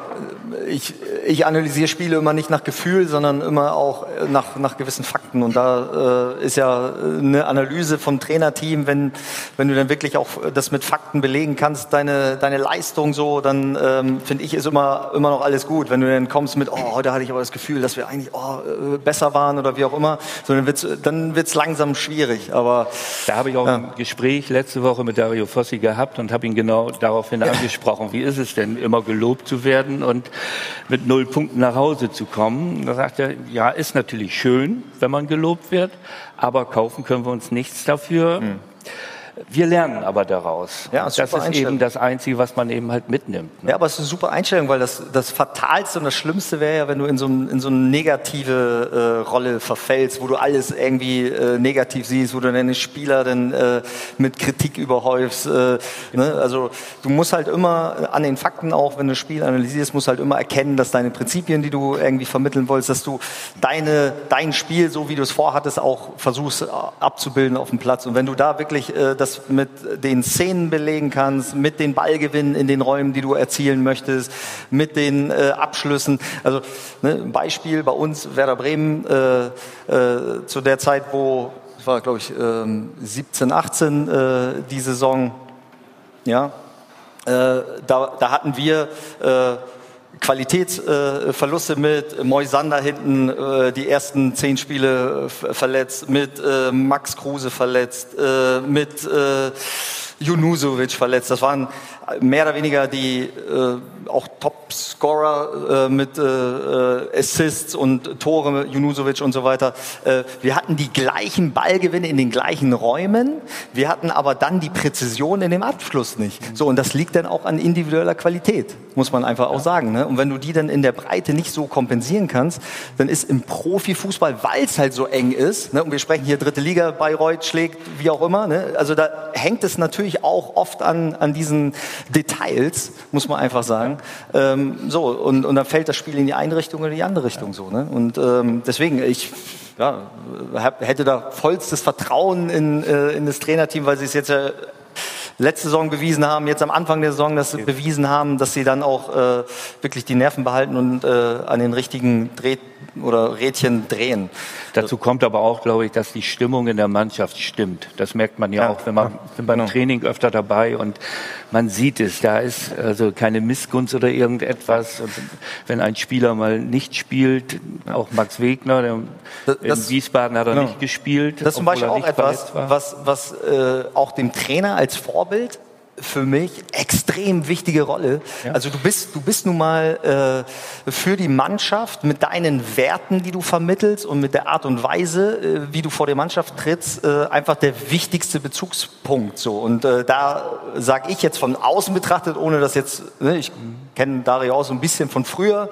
ich, ich analysiere Spiele immer nicht nach Gefühl, sondern immer auch nach, nach gewissen Fakten. Und da äh, ist ja eine Analyse vom Trainerteam, wenn, wenn du dann wirklich auch das mit Fakten belegen kannst, deine, deine Leistung so, dann ähm, finde ich, ist immer, immer noch alles gut. Wenn du dann kommst mit, oh, heute hatte ich aber das Gefühl, dass wir eigentlich oh, äh, besser waren oder wie auch immer, so, dann wird's dann wird's langsam schwierig. Aber Da habe ich auch ja. ein Gespräch letzte Woche mit Dario Fossi gehabt und habe ihn genau daraufhin ja. angesprochen. Wie ist es denn, immer gelobt zu werden und mit null Punkten nach Hause zu kommen. Da sagt er, ja, ist natürlich schön, wenn man gelobt wird, aber kaufen können wir uns nichts dafür. Mhm. Wir lernen aber daraus. Ja, das ist eben das Einzige, was man eben halt mitnimmt. Ne? Ja, aber es ist eine super Einstellung, weil das, das Fatalste und das Schlimmste wäre ja, wenn du in so, in so eine negative äh, Rolle verfällst, wo du alles irgendwie äh, negativ siehst, wo du deine Spieler dann äh, mit Kritik überhäufst. Äh, ne? Also du musst halt immer an den Fakten auch, wenn du das Spiel analysierst, musst halt immer erkennen, dass deine Prinzipien, die du irgendwie vermitteln wolltest, dass du deine, dein Spiel, so wie du es vorhattest, auch versuchst äh, abzubilden auf dem Platz. Und wenn du da wirklich äh, das das mit den Szenen belegen kannst, mit den Ballgewinnen in den Räumen, die du erzielen möchtest, mit den äh, Abschlüssen. Also ne, Beispiel bei uns Werder Bremen äh, äh, zu der Zeit, wo das war glaube ich ähm, 17, 18 äh, die Saison, ja, äh, da, da hatten wir äh, Qualitätsverluste mit Moisander hinten äh, die ersten zehn Spiele äh, verletzt, mit äh, Max Kruse verletzt, mit Junusovic verletzt. Das waren mehr oder weniger die auch Top-Scorer äh, mit äh, äh, Assists und Tore, Junusovic und so weiter. Äh, wir hatten die gleichen Ballgewinne in den gleichen Räumen, wir hatten aber dann die Präzision in dem Abschluss nicht. So, und das liegt dann auch an individueller Qualität, muss man einfach auch sagen. Ne? Und wenn du die dann in der Breite nicht so kompensieren kannst, dann ist im Profifußball, weil es halt so eng ist, ne? und wir sprechen hier dritte Liga, Bayreuth schlägt, wie auch immer, ne? also da hängt es natürlich auch oft an, an diesen Details, muss man einfach sagen. Ähm, so, und, und dann fällt das Spiel in die eine Richtung oder die andere Richtung so. Ne? Und ähm, deswegen, ich ja, hätte da vollstes Vertrauen in, äh, in das Trainerteam, weil sie es jetzt ja letzte Saison bewiesen haben, jetzt am Anfang der Saison das bewiesen haben, dass sie dann auch äh, wirklich die Nerven behalten und äh, an den richtigen Dreh oder Rädchen drehen. Dazu kommt aber auch, glaube ich, dass die Stimmung in der Mannschaft stimmt. Das merkt man ja, ja auch, wenn man ja, beim genau. Training öfter dabei und man sieht es. Da ist also keine Missgunst oder irgendetwas. Und wenn ein Spieler mal nicht spielt, auch Max Wegner, der das, in Wiesbaden hat er genau. nicht gespielt. Das ist zum Beispiel auch etwas, was, was äh, auch dem Trainer als Vorbild für mich extrem wichtige Rolle. Ja. Also du bist, du bist nun mal äh, für die Mannschaft mit deinen Werten, die du vermittelst und mit der Art und Weise, äh, wie du vor der Mannschaft trittst, äh, einfach der wichtigste Bezugspunkt. So und äh, da sage ich jetzt von außen betrachtet, ohne dass jetzt ne, ich kenne Dario auch so ein bisschen von früher,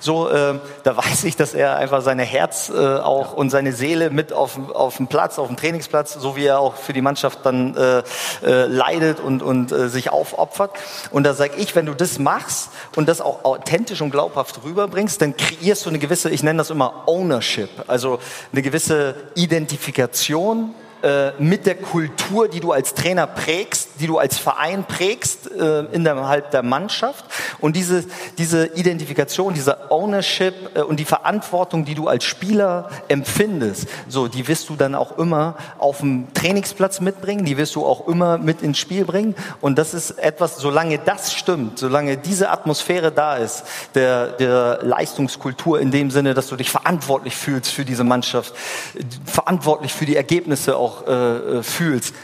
so äh, da weiß ich, dass er einfach seine Herz äh, auch und seine Seele mit auf auf dem Platz, auf dem Trainingsplatz, so wie er auch für die Mannschaft dann äh, äh, leidet und und äh, sich aufopfert. Und da sage ich, wenn du das machst und das auch authentisch und glaubhaft rüberbringst, dann kreierst du eine gewisse, ich nenne das immer Ownership, also eine gewisse Identifikation äh, mit der Kultur, die du als Trainer prägst, die du als Verein prägst äh, innerhalb der Mannschaft. Und diese, diese Identifikation, diese Ownership äh, und die Verantwortung, die du als Spieler empfindest, so die wirst du dann auch immer auf dem Trainingsplatz mitbringen, die wirst du auch immer mit ins Spiel bringen. Und das ist etwas, solange das stimmt, solange diese Atmosphäre da ist, der, der Leistungskultur in dem Sinne, dass du dich verantwortlich fühlst für diese Mannschaft, verantwortlich für die Ergebnisse auch auch äh, äh, fühlst,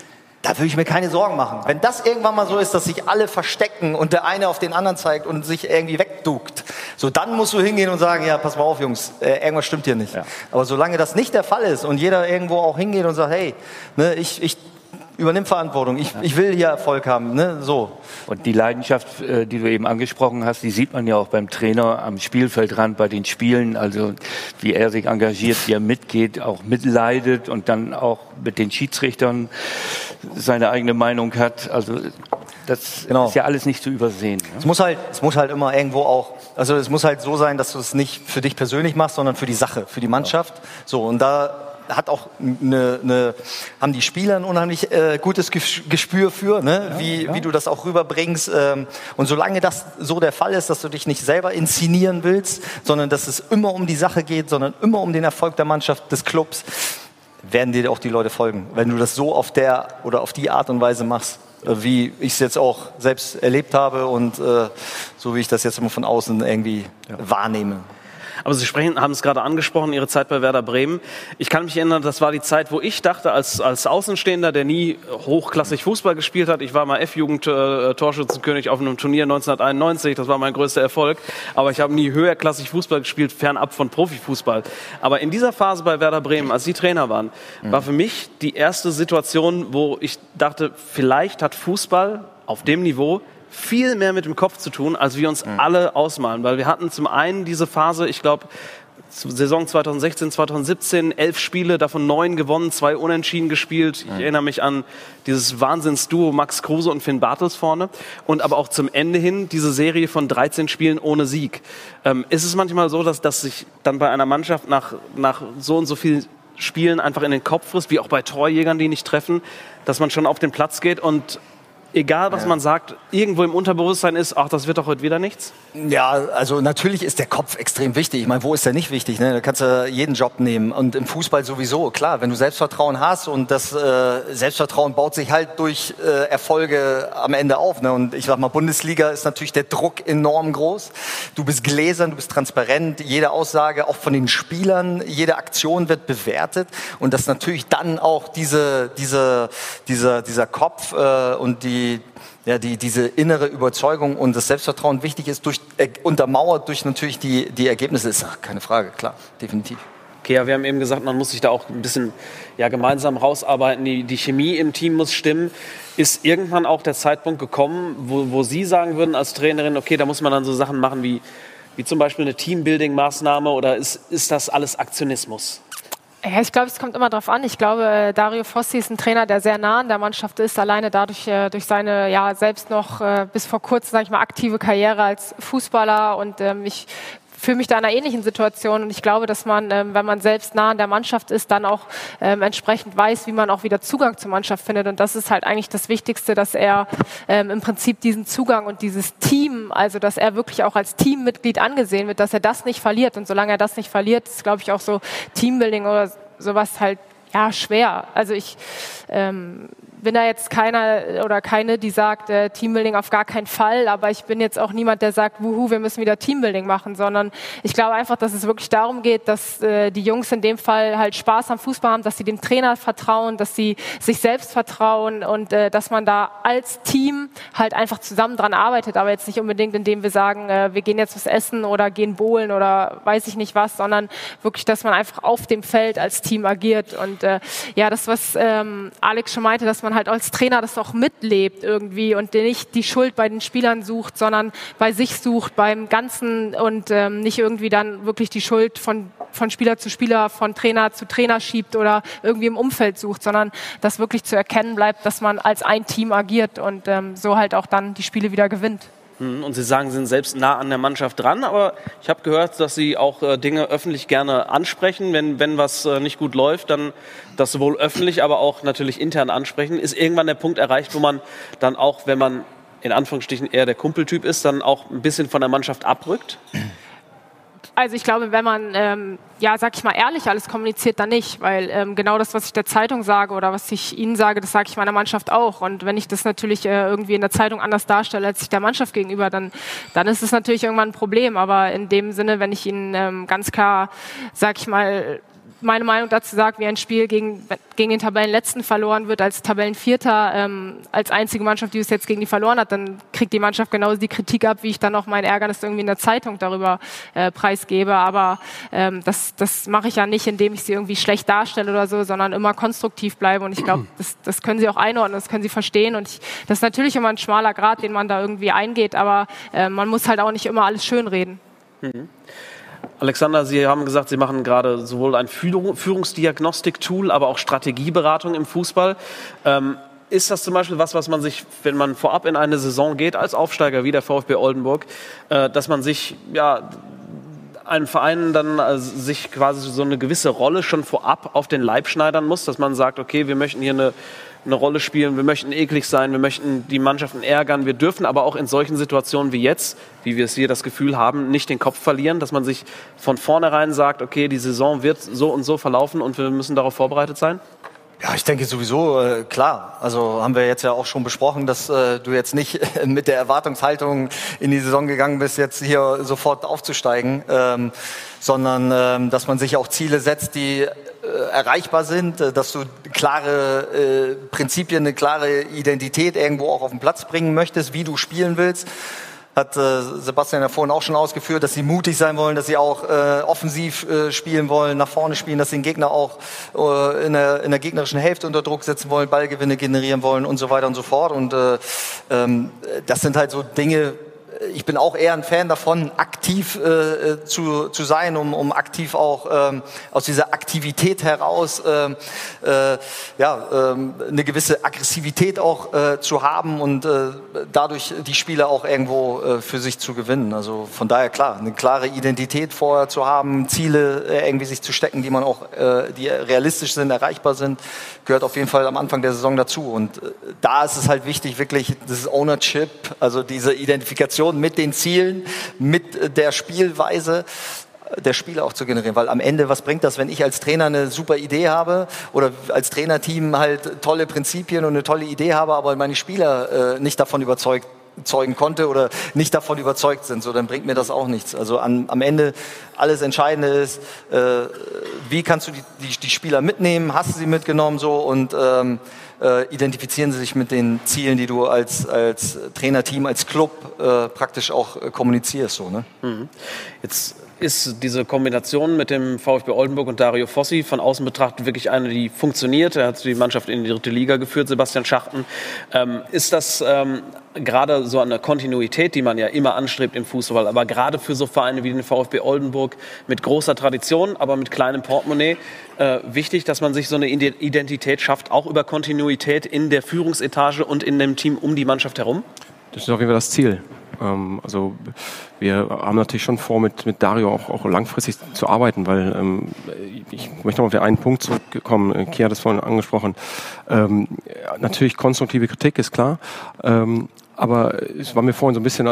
da würde ich mir keine Sorgen machen. Wenn das irgendwann mal so ist, dass sich alle verstecken und der eine auf den anderen zeigt und sich irgendwie wegduckt, so dann musst du hingehen und sagen, ja, pass mal auf, Jungs, äh, irgendwas stimmt hier nicht. Ja. Aber solange das nicht der Fall ist und jeder irgendwo auch hingeht und sagt, hey, ne, ich, ich übernimm Verantwortung. Ich, ich will hier Erfolg haben. Ne? So. Und die Leidenschaft, äh, die du eben angesprochen hast, die sieht man ja auch beim Trainer am Spielfeldrand bei den Spielen. Also wie er sich engagiert, wie er mitgeht, auch mitleidet und dann auch mit den Schiedsrichtern seine eigene Meinung hat. Also das genau. ist ja alles nicht zu übersehen. Ne? Es muss halt, es muss halt immer irgendwo auch, also es muss halt so sein, dass du es nicht für dich persönlich machst, sondern für die Sache, für die Mannschaft. So und da hat auch eine, eine, haben die Spieler ein unheimlich äh, gutes Gespür für, ne? Ja, wie, ja. wie du das auch rüberbringst. Ähm, und solange das so der Fall ist, dass du dich nicht selber inszenieren willst, sondern dass es immer um die Sache geht, sondern immer um den Erfolg der Mannschaft, des Clubs, werden dir auch die Leute folgen. Wenn du das so auf der oder auf die Art und Weise machst, äh, wie ich es jetzt auch selbst erlebt habe und äh, so wie ich das jetzt immer von außen irgendwie ja. wahrnehme. Aber Sie sprechen, haben es gerade angesprochen, Ihre Zeit bei Werder Bremen. Ich kann mich erinnern, das war die Zeit, wo ich dachte, als, als Außenstehender, der nie hochklassig Fußball gespielt hat, ich war mal F-Jugend äh, Torschützenkönig auf einem Turnier 1991, das war mein größter Erfolg, aber ich habe nie höherklassig Fußball gespielt, fernab von Profifußball. Aber in dieser Phase bei Werder Bremen, als Sie Trainer waren, mhm. war für mich die erste Situation, wo ich dachte, vielleicht hat Fußball auf dem Niveau viel mehr mit dem Kopf zu tun, als wir uns mhm. alle ausmalen. Weil wir hatten zum einen diese Phase, ich glaube, Saison 2016, 2017, elf Spiele, davon neun gewonnen, zwei unentschieden gespielt. Ich mhm. erinnere mich an dieses Wahnsinnsduo Max Kruse und Finn Bartels vorne. Und aber auch zum Ende hin diese Serie von 13 Spielen ohne Sieg. Ähm, ist es manchmal so, dass, dass sich dann bei einer Mannschaft nach, nach so und so vielen Spielen einfach in den Kopf frisst, wie auch bei Torjägern, die nicht treffen, dass man schon auf den Platz geht und egal was ja. man sagt, irgendwo im Unterbewusstsein ist, ach, das wird doch heute wieder nichts? Ja, also natürlich ist der Kopf extrem wichtig. Ich meine, wo ist der nicht wichtig? Ne? Da kannst du jeden Job nehmen. Und im Fußball sowieso, klar, wenn du Selbstvertrauen hast und das äh, Selbstvertrauen baut sich halt durch äh, Erfolge am Ende auf. Ne? Und ich sag mal, Bundesliga ist natürlich der Druck enorm groß. Du bist gläsern, du bist transparent. Jede Aussage, auch von den Spielern, jede Aktion wird bewertet. Und das natürlich dann auch diese, diese, dieser, dieser Kopf äh, und die ja, die, diese innere Überzeugung und das Selbstvertrauen wichtig ist, durch, äh, untermauert durch natürlich die, die Ergebnisse, ist keine Frage, klar, definitiv. Okay, ja, wir haben eben gesagt, man muss sich da auch ein bisschen ja, gemeinsam rausarbeiten. Die, die Chemie im Team muss stimmen. Ist irgendwann auch der Zeitpunkt gekommen, wo, wo Sie sagen würden als Trainerin, okay, da muss man dann so Sachen machen wie, wie zum Beispiel eine Teambuilding-Maßnahme oder ist, ist das alles Aktionismus? Ja, ich glaube, es kommt immer darauf an. Ich glaube, Dario Fossi ist ein Trainer, der sehr nah an der Mannschaft ist, alleine dadurch äh, durch seine ja selbst noch äh, bis vor kurzem, sage ich mal, aktive Karriere als Fußballer. Und ähm, ich fühle mich da in einer ähnlichen Situation und ich glaube, dass man, ähm, wenn man selbst nah an der Mannschaft ist, dann auch ähm, entsprechend weiß, wie man auch wieder Zugang zur Mannschaft findet. Und das ist halt eigentlich das Wichtigste, dass er ähm, im Prinzip diesen Zugang und dieses Team, also dass er wirklich auch als Teammitglied angesehen wird, dass er das nicht verliert. Und solange er das nicht verliert, ist, glaube ich, auch so Teambuilding oder sowas halt ja schwer. Also ich ähm, bin da jetzt keiner oder keine, die sagt, äh, Teambuilding auf gar keinen Fall, aber ich bin jetzt auch niemand, der sagt, wuhu, wir müssen wieder Teambuilding machen, sondern ich glaube einfach, dass es wirklich darum geht, dass äh, die Jungs in dem Fall halt Spaß am Fußball haben, dass sie dem Trainer vertrauen, dass sie sich selbst vertrauen und äh, dass man da als Team halt einfach zusammen dran arbeitet, aber jetzt nicht unbedingt, indem wir sagen, äh, wir gehen jetzt was essen oder gehen bowlen oder weiß ich nicht was, sondern wirklich, dass man einfach auf dem Feld als Team agiert und äh, ja, das, was ähm, Alex schon meinte, dass man man halt als Trainer das auch mitlebt irgendwie und nicht die Schuld bei den Spielern sucht, sondern bei sich sucht, beim Ganzen und ähm, nicht irgendwie dann wirklich die Schuld von, von Spieler zu Spieler, von Trainer zu Trainer schiebt oder irgendwie im Umfeld sucht, sondern dass wirklich zu erkennen bleibt, dass man als ein Team agiert und ähm, so halt auch dann die Spiele wieder gewinnt. Mhm, und Sie sagen, Sie sind selbst nah an der Mannschaft dran, aber ich habe gehört, dass Sie auch äh, Dinge öffentlich gerne ansprechen. Wenn, wenn was äh, nicht gut läuft, dann das sowohl öffentlich, aber auch natürlich intern ansprechen. Ist irgendwann der Punkt erreicht, wo man dann auch, wenn man in Anführungsstrichen eher der Kumpeltyp ist, dann auch ein bisschen von der Mannschaft abrückt? Also ich glaube, wenn man, ähm, ja, sag ich mal, ehrlich alles kommuniziert, dann nicht, weil ähm, genau das, was ich der Zeitung sage oder was ich Ihnen sage, das sage ich meiner Mannschaft auch. Und wenn ich das natürlich äh, irgendwie in der Zeitung anders darstelle als ich der Mannschaft gegenüber, dann, dann ist es natürlich irgendwann ein Problem. Aber in dem Sinne, wenn ich Ihnen ähm, ganz klar, sag ich mal, meine Meinung dazu sagt, wie ein Spiel gegen, gegen den Tabellenletzten verloren wird, als Tabellenvierter, ähm, als einzige Mannschaft, die es jetzt gegen die verloren hat, dann kriegt die Mannschaft genauso die Kritik ab, wie ich dann auch mein Ärgernis irgendwie in der Zeitung darüber äh, preisgebe. Aber ähm, das, das mache ich ja nicht, indem ich sie irgendwie schlecht darstelle oder so, sondern immer konstruktiv bleibe. Und ich glaube, das, das können sie auch einordnen, das können sie verstehen. Und ich, das ist natürlich immer ein schmaler Grad, den man da irgendwie eingeht, aber äh, man muss halt auch nicht immer alles schönreden. Mhm. Alexander, Sie haben gesagt, Sie machen gerade sowohl ein Führungsdiagnostik-Tool, aber auch Strategieberatung im Fußball. Ähm, ist das zum Beispiel was, was man sich, wenn man vorab in eine Saison geht, als Aufsteiger wie der VfB Oldenburg, äh, dass man sich ja einen Verein dann also sich quasi so eine gewisse Rolle schon vorab auf den Leib schneidern muss, dass man sagt, okay, wir möchten hier eine eine Rolle spielen. Wir möchten eklig sein, wir möchten die Mannschaften ärgern. Wir dürfen aber auch in solchen Situationen wie jetzt, wie wir es hier das Gefühl haben, nicht den Kopf verlieren, dass man sich von vornherein sagt, okay, die Saison wird so und so verlaufen und wir müssen darauf vorbereitet sein? Ja, ich denke sowieso, äh, klar. Also haben wir jetzt ja auch schon besprochen, dass äh, du jetzt nicht mit der Erwartungshaltung in die Saison gegangen bist, jetzt hier sofort aufzusteigen, ähm, sondern ähm, dass man sich auch Ziele setzt, die erreichbar sind, äh, dass du klare äh, Prinzipien, eine klare Identität irgendwo auch auf den Platz bringen möchtest, wie du spielen willst hat äh, Sebastian ja vorhin auch schon ausgeführt, dass sie mutig sein wollen, dass sie auch äh, offensiv äh, spielen wollen, nach vorne spielen, dass sie den Gegner auch äh, in, der, in der gegnerischen Hälfte unter Druck setzen wollen, Ballgewinne generieren wollen und so weiter und so fort. Und äh, ähm, das sind halt so Dinge, ich bin auch eher ein Fan davon, aktiv äh, zu, zu sein, um, um aktiv auch ähm, aus dieser Aktivität heraus ähm, äh, ja, ähm, eine gewisse Aggressivität auch äh, zu haben und äh, dadurch die Spiele auch irgendwo äh, für sich zu gewinnen. Also von daher klar, eine klare Identität vorher zu haben, Ziele äh, irgendwie sich zu stecken, die man auch, äh, die realistisch sind, erreichbar sind, gehört auf jeden Fall am Anfang der Saison dazu. Und äh, da ist es halt wichtig, wirklich dieses Ownership, also diese Identifikation Motivation mit den Zielen, mit der Spielweise der Spieler auch zu generieren. Weil am Ende, was bringt das, wenn ich als Trainer eine super Idee habe oder als Trainerteam halt tolle Prinzipien und eine tolle Idee habe, aber meine Spieler äh, nicht davon überzeugt zeugen konnte oder nicht davon überzeugt sind, so dann bringt mir das auch nichts. Also an, am Ende alles Entscheidende ist, äh, wie kannst du die, die, die, Spieler mitnehmen, hast du sie mitgenommen so und ähm, äh, identifizieren sie sich mit den Zielen, die du als, als Trainerteam, als Club äh, praktisch auch äh, kommunizierst. So, ne? Mhm. Jetzt ist diese Kombination mit dem VfB Oldenburg und Dario Fossi von außen betrachtet wirklich eine, die funktioniert. Er hat die Mannschaft in die dritte Liga geführt, Sebastian Schachten. Ähm, ist das ähm, gerade so eine Kontinuität, die man ja immer anstrebt im Fußball, aber gerade für so Vereine wie den VfB Oldenburg mit großer Tradition, aber mit kleinem Portemonnaie, äh, wichtig, dass man sich so eine Identität schafft, auch über Kontinuität in der Führungsetage und in dem Team um die Mannschaft herum? Das ist auf jeden Fall das Ziel. Ähm, also wir haben natürlich schon vor, mit, mit Dario auch, auch langfristig zu arbeiten, weil ähm, ich möchte noch auf den einen Punkt zurückkommen. Kia hat es vorhin angesprochen. Ähm, natürlich konstruktive Kritik ist klar. Ähm, aber es war mir vorhin so ein bisschen,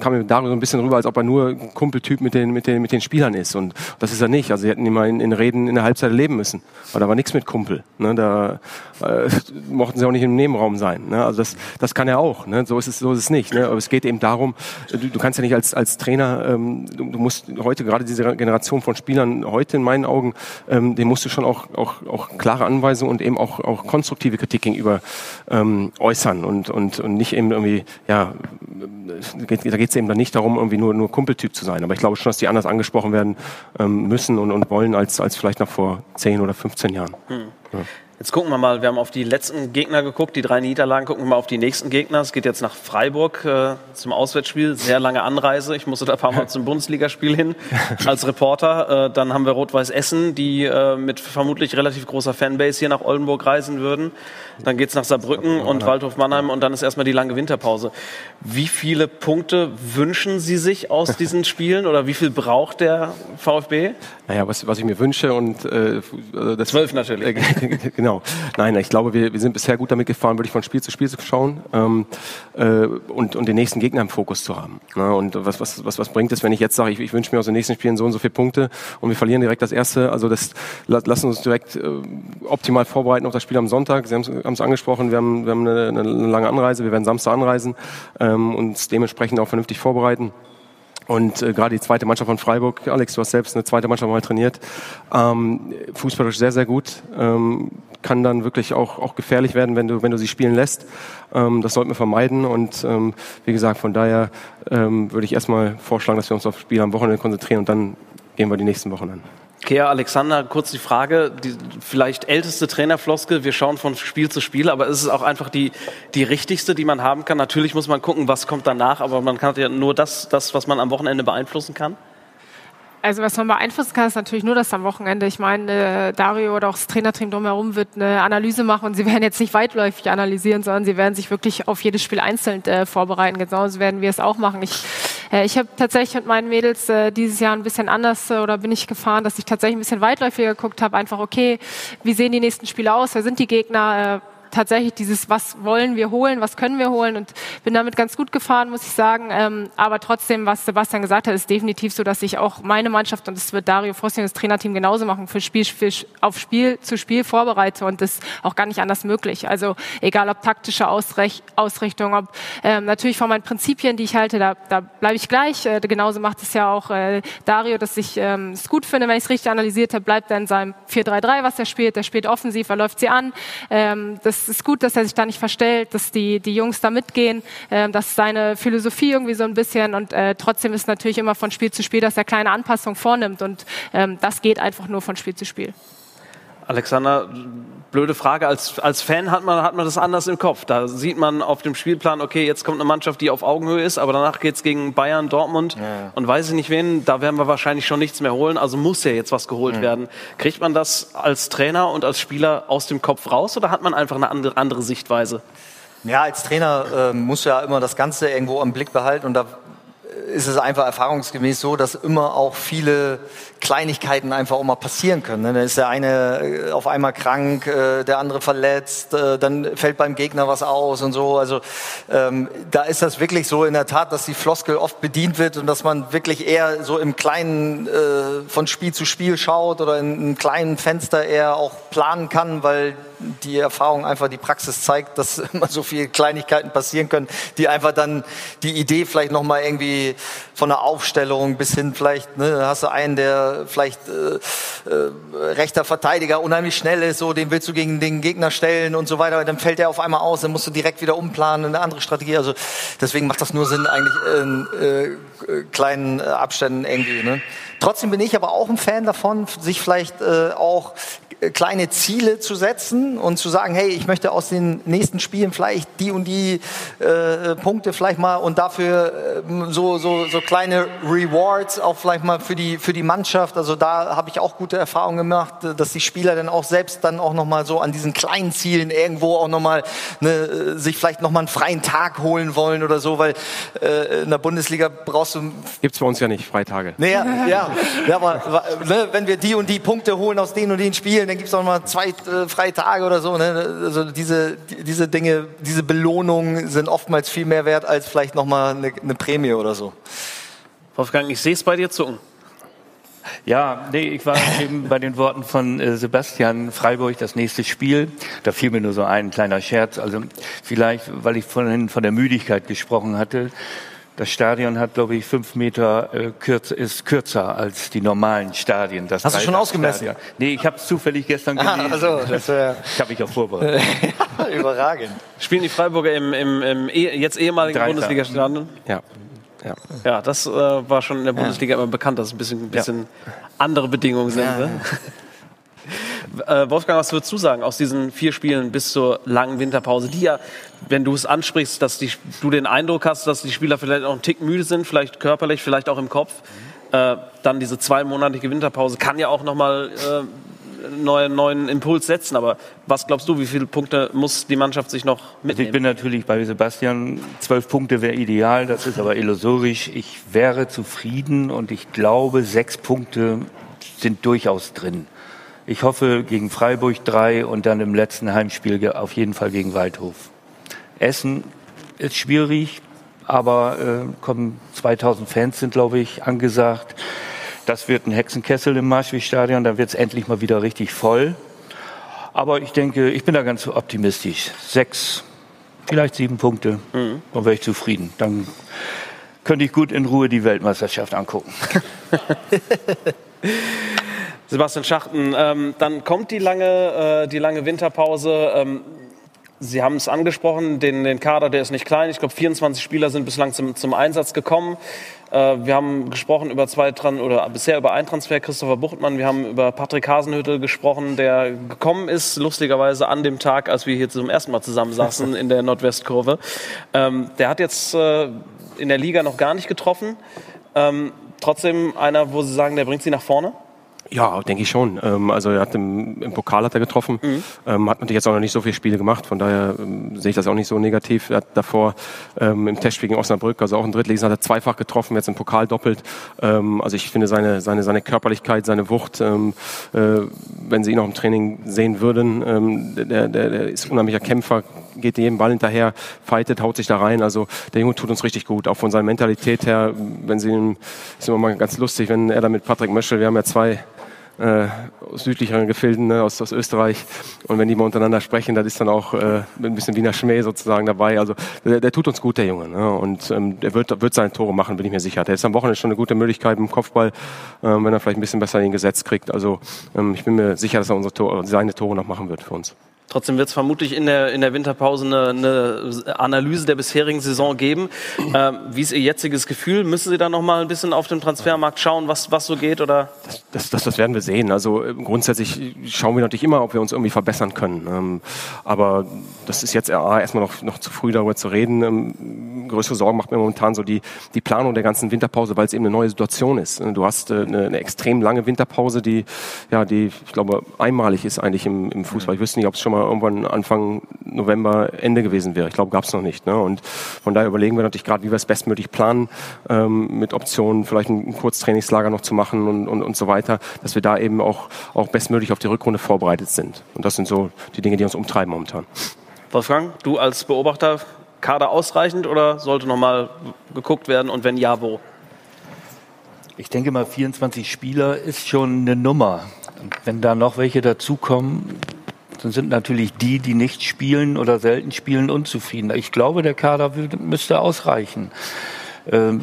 kam mir darüber so ein bisschen rüber, als ob er nur Kumpeltyp mit den, mit den, mit den Spielern ist. Und das ist er nicht. Also sie hätten ihn mal in, in Reden in der Halbzeit leben müssen. Aber da war nichts mit Kumpel. Ne? Da äh, mochten sie auch nicht im Nebenraum sein. Ne? Also das, das kann er auch. Ne? So ist es, so ist es nicht. Ne? Aber es geht eben darum, du, du kannst ja nicht als, als Trainer, ähm, du, du musst heute gerade diese Generation von Spielern heute in meinen Augen, ähm, dem musst du schon auch, auch, auch klare Anweisungen und eben auch, auch konstruktive Kritik gegenüber ähm, äußern und, und, und nicht eben irgendwie ja, da geht es eben dann nicht darum, irgendwie nur, nur Kumpeltyp zu sein. Aber ich glaube schon, dass die anders angesprochen werden ähm, müssen und, und wollen als, als vielleicht noch vor 10 oder 15 Jahren. Hm. Ja. Jetzt gucken wir mal, wir haben auf die letzten Gegner geguckt, die drei Niederlagen, gucken wir mal auf die nächsten Gegner. Es geht jetzt nach Freiburg äh, zum Auswärtsspiel, sehr lange Anreise. Ich musste da ein paar Mal zum Bundesligaspiel hin als Reporter. Äh, dann haben wir Rot-Weiß Essen, die äh, mit vermutlich relativ großer Fanbase hier nach Oldenburg reisen würden. Dann geht's nach Saarbrücken und Waldhof Mannheim und dann ist erstmal die lange Winterpause. Wie viele Punkte wünschen Sie sich aus diesen Spielen oder wie viel braucht der VfB? Naja, was, was ich mir wünsche und äh, das Zwölf natürlich. Äh, genau. Nein, ich glaube, wir, wir sind bisher gut damit gefahren, wirklich von Spiel zu Spiel zu schauen ähm, äh, und, und den nächsten Gegner im Fokus zu haben. Ja, und was, was, was, was bringt es, wenn ich jetzt sage, ich, ich wünsche mir aus den nächsten Spielen so und so viele Punkte und wir verlieren direkt das erste? Also das lassen uns direkt äh, optimal vorbereiten auf das Spiel am Sonntag. Sie haben es angesprochen, wir haben, wir haben eine, eine lange Anreise, wir werden Samstag anreisen, ähm, uns dementsprechend auch vernünftig vorbereiten. Und äh, gerade die zweite Mannschaft von Freiburg, Alex, du hast selbst eine zweite Mannschaft mal trainiert, ähm, fußballisch sehr, sehr gut, ähm, kann dann wirklich auch, auch gefährlich werden, wenn du, wenn du sie spielen lässt. Ähm, das sollten wir vermeiden und ähm, wie gesagt, von daher ähm, würde ich erstmal vorschlagen, dass wir uns auf das Spiel am Wochenende konzentrieren und dann gehen wir die nächsten Wochen an. Kea Alexander, kurz die Frage, die vielleicht älteste Trainerfloskel, wir schauen von Spiel zu Spiel, aber ist es auch einfach die, die richtigste, die man haben kann? Natürlich muss man gucken, was kommt danach, aber man kann ja nur das, das, was man am Wochenende beeinflussen kann. Also was man beeinflussen kann, ist natürlich nur das am Wochenende. Ich meine, äh, Dario oder auch das Trainerteam drumherum wird eine Analyse machen und sie werden jetzt nicht weitläufig analysieren, sondern sie werden sich wirklich auf jedes Spiel einzeln äh, vorbereiten. Genauso werden wir es auch machen. Ich, äh, ich habe tatsächlich mit meinen Mädels äh, dieses Jahr ein bisschen anders äh, oder bin ich gefahren, dass ich tatsächlich ein bisschen weitläufiger geguckt habe. Einfach, okay, wie sehen die nächsten Spiele aus? Wer sind die Gegner? Tatsächlich dieses, was wollen wir holen, was können wir holen und bin damit ganz gut gefahren, muss ich sagen. Ähm, aber trotzdem, was Sebastian gesagt hat, ist definitiv so, dass ich auch meine Mannschaft und das wird Dario Frosting, das Trainerteam genauso machen, für Spiel, für, auf Spiel zu Spiel vorbereite und das auch gar nicht anders möglich. Also egal ob taktische Ausrech Ausrichtung, ob ähm, natürlich von meinen Prinzipien, die ich halte, da, da bleibe ich gleich. Äh, genauso macht es ja auch äh, Dario, dass ich ähm, es gut finde, wenn ich es richtig analysiert habe, bleibt er in seinem 4-3-3, was er spielt. Der spielt offensiv, er läuft sie an. Ähm, das es ist gut, dass er sich da nicht verstellt, dass die, die Jungs da mitgehen, äh, dass seine Philosophie irgendwie so ein bisschen und äh, trotzdem ist natürlich immer von Spiel zu Spiel, dass er kleine Anpassungen vornimmt und ähm, das geht einfach nur von Spiel zu Spiel. Alexander, blöde Frage. Als, als Fan hat man, hat man das anders im Kopf. Da sieht man auf dem Spielplan, okay, jetzt kommt eine Mannschaft, die auf Augenhöhe ist, aber danach geht es gegen Bayern, Dortmund ja. und weiß ich nicht wen. Da werden wir wahrscheinlich schon nichts mehr holen. Also muss ja jetzt was geholt mhm. werden. Kriegt man das als Trainer und als Spieler aus dem Kopf raus oder hat man einfach eine andere, andere Sichtweise? Ja, als Trainer äh, muss ja immer das Ganze irgendwo im Blick behalten und da ist es einfach erfahrungsgemäß so, dass immer auch viele Kleinigkeiten einfach auch mal passieren können. Ne? Dann ist der eine äh, auf einmal krank, äh, der andere verletzt, äh, dann fällt beim Gegner was aus und so. Also ähm, da ist das wirklich so in der Tat, dass die Floskel oft bedient wird und dass man wirklich eher so im Kleinen äh, von Spiel zu Spiel schaut oder in einem kleinen Fenster eher auch planen kann, weil die Erfahrung einfach die Praxis zeigt, dass immer so viele Kleinigkeiten passieren können, die einfach dann die Idee vielleicht noch mal irgendwie von der Aufstellung bis hin vielleicht ne, hast du einen, der vielleicht äh, äh, rechter Verteidiger unheimlich schnell ist, so den willst du gegen den Gegner stellen und so weiter, dann fällt der auf einmal aus, dann musst du direkt wieder umplanen, eine andere Strategie. Also deswegen macht das nur Sinn eigentlich in äh, kleinen äh, Abständen irgendwie. Ne? Trotzdem bin ich aber auch ein Fan davon, sich vielleicht äh, auch kleine Ziele zu setzen und zu sagen, hey, ich möchte aus den nächsten Spielen vielleicht die und die äh, Punkte vielleicht mal und dafür äh, so, so, so kleine Rewards auch vielleicht mal für die, für die Mannschaft. Also da habe ich auch gute Erfahrungen gemacht, dass die Spieler dann auch selbst dann auch nochmal so an diesen kleinen Zielen irgendwo auch nochmal ne, sich vielleicht nochmal einen freien Tag holen wollen oder so, weil äh, in der Bundesliga brauchst du... Gibt's bei uns ja nicht, Freitage. Naja, ja, ja aber ne, wenn wir die und die Punkte holen aus den und den Spielen, dann gibt es auch mal zwei äh, freie Tage oder so. Ne? Also diese, diese Dinge, diese Belohnungen sind oftmals viel mehr wert als vielleicht nochmal eine, eine Prämie oder so. Wolfgang, ich sehe es bei dir zucken. Ja, nee, ich war eben bei den Worten von äh, Sebastian Freiburg, das nächste Spiel. Da fiel mir nur so ein kleiner Scherz. Also vielleicht, weil ich vorhin von der Müdigkeit gesprochen hatte. Das Stadion hat, glaube ich, fünf Meter äh, kürzer, ist kürzer als die normalen Stadien. Das Hast du schon ausgemessen? Stadion. Nee, ich habe es zufällig gestern ah, gelesen. Ah, also, das, äh ich habe mich auch vorbereitet. Überragend. Spielen die Freiburger im, im, im eh, jetzt ehemaligen Bundesliga-Stadion? Ja. Ja. ja, das äh, war schon in der Bundesliga ja. immer bekannt, dass es ein bisschen, ein bisschen ja. andere Bedingungen sind. Ja. Ne? Äh, Wolfgang, was würdest du sagen aus diesen vier Spielen bis zur langen Winterpause, die ja, wenn du es ansprichst, dass die, du den Eindruck hast, dass die Spieler vielleicht auch einen Tick müde sind, vielleicht körperlich, vielleicht auch im Kopf. Äh, dann diese zweimonatige Winterpause kann ja auch nochmal äh, neuen, neuen Impuls setzen. Aber was glaubst du, wie viele Punkte muss die Mannschaft sich noch mitnehmen? Also ich bin natürlich bei Sebastian, zwölf Punkte wäre ideal, das ist aber illusorisch. Ich wäre zufrieden und ich glaube, sechs Punkte sind durchaus drin. Ich hoffe gegen Freiburg drei und dann im letzten Heimspiel auf jeden Fall gegen Waldhof. Essen ist schwierig, aber äh, kommen 2000 Fans sind, glaube ich, angesagt. Das wird ein Hexenkessel im Marschwegstadion, dann wird es endlich mal wieder richtig voll. Aber ich denke, ich bin da ganz optimistisch. Sechs, vielleicht sieben Punkte, mhm. dann wäre ich zufrieden. Dann könnte ich gut in Ruhe die Weltmeisterschaft angucken. Sebastian Schachten, ähm, dann kommt die lange, äh, die lange Winterpause. Ähm, Sie haben es angesprochen, den, den Kader, der ist nicht klein. Ich glaube, 24 Spieler sind bislang zum, zum Einsatz gekommen. Äh, wir haben gesprochen über zwei Tran oder bisher über einen Transfer, Christopher Buchtmann. Wir haben über Patrick Hasenhüttel gesprochen, der gekommen ist, lustigerweise an dem Tag, als wir hier zum ersten Mal zusammensaßen in der Nordwestkurve. Ähm, der hat jetzt äh, in der Liga noch gar nicht getroffen. Ähm, trotzdem einer, wo Sie sagen, der bringt Sie nach vorne? Ja, denke ich schon. Ähm, also er hat im, im, Pokal hat er getroffen, mhm. ähm, hat natürlich jetzt auch noch nicht so viele Spiele gemacht, von daher ähm, sehe ich das auch nicht so negativ. Er hat davor im Testspiel gegen Osnabrück, also auch im Drittligisten, hat er zweifach getroffen, jetzt im Pokal doppelt. Also ich finde seine, seine, seine Körperlichkeit, seine Wucht, äh, wenn Sie ihn auch im Training sehen würden, der, der, der ist unheimlicher Kämpfer, geht jedem Ball hinterher, fightet, haut sich da rein. Also der Junge tut uns richtig gut, auch von seiner Mentalität her. Wenn Sie ihn, ist immer mal ganz lustig, wenn er da mit Patrick Möschel, wir haben ja zwei äh, südlicheren Gefilden, ne, aus, aus Österreich. Und wenn die mal untereinander sprechen, das ist dann auch äh, ein bisschen Wiener Schmäh sozusagen dabei. Also der, der tut uns gut, der Junge. Ne? Und ähm, der wird, wird seine Tore machen, bin ich mir sicher. Der ist am Wochenende schon eine gute Möglichkeit im Kopfball, ähm, wenn er vielleicht ein bisschen besser in den Gesetz kriegt. Also ähm, ich bin mir sicher, dass er unsere Tore, seine Tore noch machen wird für uns. Trotzdem wird es vermutlich in der, in der Winterpause eine, eine Analyse der bisherigen Saison geben. Ähm, wie ist Ihr jetziges Gefühl? Müssen Sie da noch mal ein bisschen auf dem Transfermarkt schauen, was, was so geht? Oder? Das, das, das, werden wir sehen. Also äh, grundsätzlich schauen wir natürlich immer, ob wir uns irgendwie verbessern können. Ähm, aber das ist jetzt erstmal noch, noch zu früh darüber zu reden. Ähm, größere Sorgen macht mir momentan so die, die Planung der ganzen Winterpause, weil es eben eine neue Situation ist. Du hast äh, eine, eine extrem lange Winterpause, die, ja, die ich glaube, einmalig ist eigentlich im, im Fußball. Ich wüsste nicht, ob es schon mal irgendwann Anfang November Ende gewesen wäre. Ich glaube, gab es noch nicht. Ne? Und von daher überlegen wir natürlich gerade, wie wir es bestmöglich planen, ähm, mit Optionen vielleicht ein, ein Kurztrainingslager noch zu machen und, und, und so weiter, dass wir da eben auch, auch bestmöglich auf die Rückrunde vorbereitet sind. Und das sind so die Dinge, die uns umtreiben momentan. Wolfgang, du als Beobachter, Kader ausreichend oder sollte nochmal geguckt werden und wenn ja, wo? Ich denke mal, 24 Spieler ist schon eine Nummer. Und wenn da noch welche dazukommen, dann sind natürlich die, die nicht spielen oder selten spielen, unzufrieden. Ich glaube, der Kader müsste ausreichen. Ähm,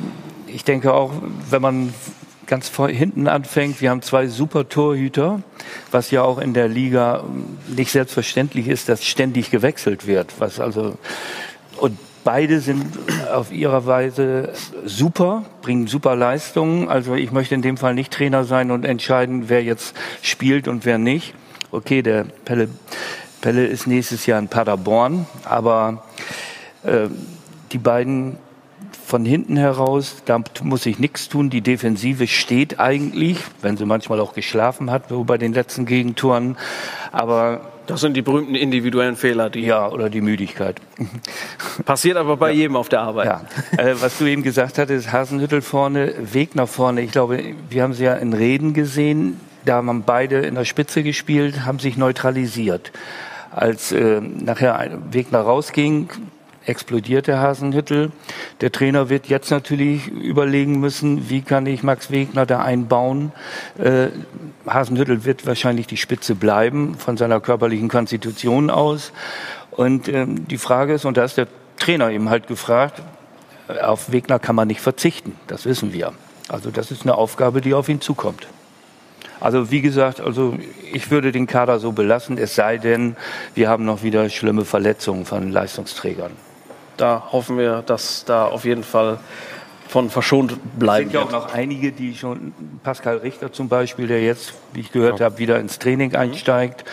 ich denke auch, wenn man ganz hinten anfängt, wir haben zwei super Torhüter, was ja auch in der Liga nicht selbstverständlich ist, dass ständig gewechselt wird. Was also und beide sind auf ihrer Weise super, bringen super Leistungen. Also ich möchte in dem Fall nicht Trainer sein und entscheiden, wer jetzt spielt und wer nicht okay, der Pelle, Pelle ist nächstes Jahr in Paderborn, aber äh, die beiden von hinten heraus, da muss ich nichts tun. Die Defensive steht eigentlich, wenn sie manchmal auch geschlafen hat, so bei den letzten Gegentoren. Aber das sind die berühmten individuellen Fehler, die. Ja, oder die Müdigkeit. Passiert aber bei ja. jedem auf der Arbeit. Ja. Äh, was du eben gesagt hattest, Hasenhüttel vorne, Weg nach vorne. Ich glaube, wir haben sie ja in Reden gesehen. Da haben beide in der Spitze gespielt, haben sich neutralisiert. Als äh, nachher Wegner rausging, explodierte Hasenhüttel. Der Trainer wird jetzt natürlich überlegen müssen, wie kann ich Max Wegner da einbauen. Äh, Hasenhüttel wird wahrscheinlich die Spitze bleiben von seiner körperlichen Konstitution aus. Und ähm, die Frage ist, und da ist der Trainer eben halt gefragt, auf Wegner kann man nicht verzichten, das wissen wir. Also das ist eine Aufgabe, die auf ihn zukommt. Also wie gesagt, also ich würde den Kader so belassen, es sei denn, wir haben noch wieder schlimme Verletzungen von Leistungsträgern. Da hoffen wir, dass da auf jeden Fall von verschont bleiben. Es sind ja auch noch einige, die schon, Pascal Richter zum Beispiel, der jetzt, wie ich gehört habe, wieder ins Training einsteigt.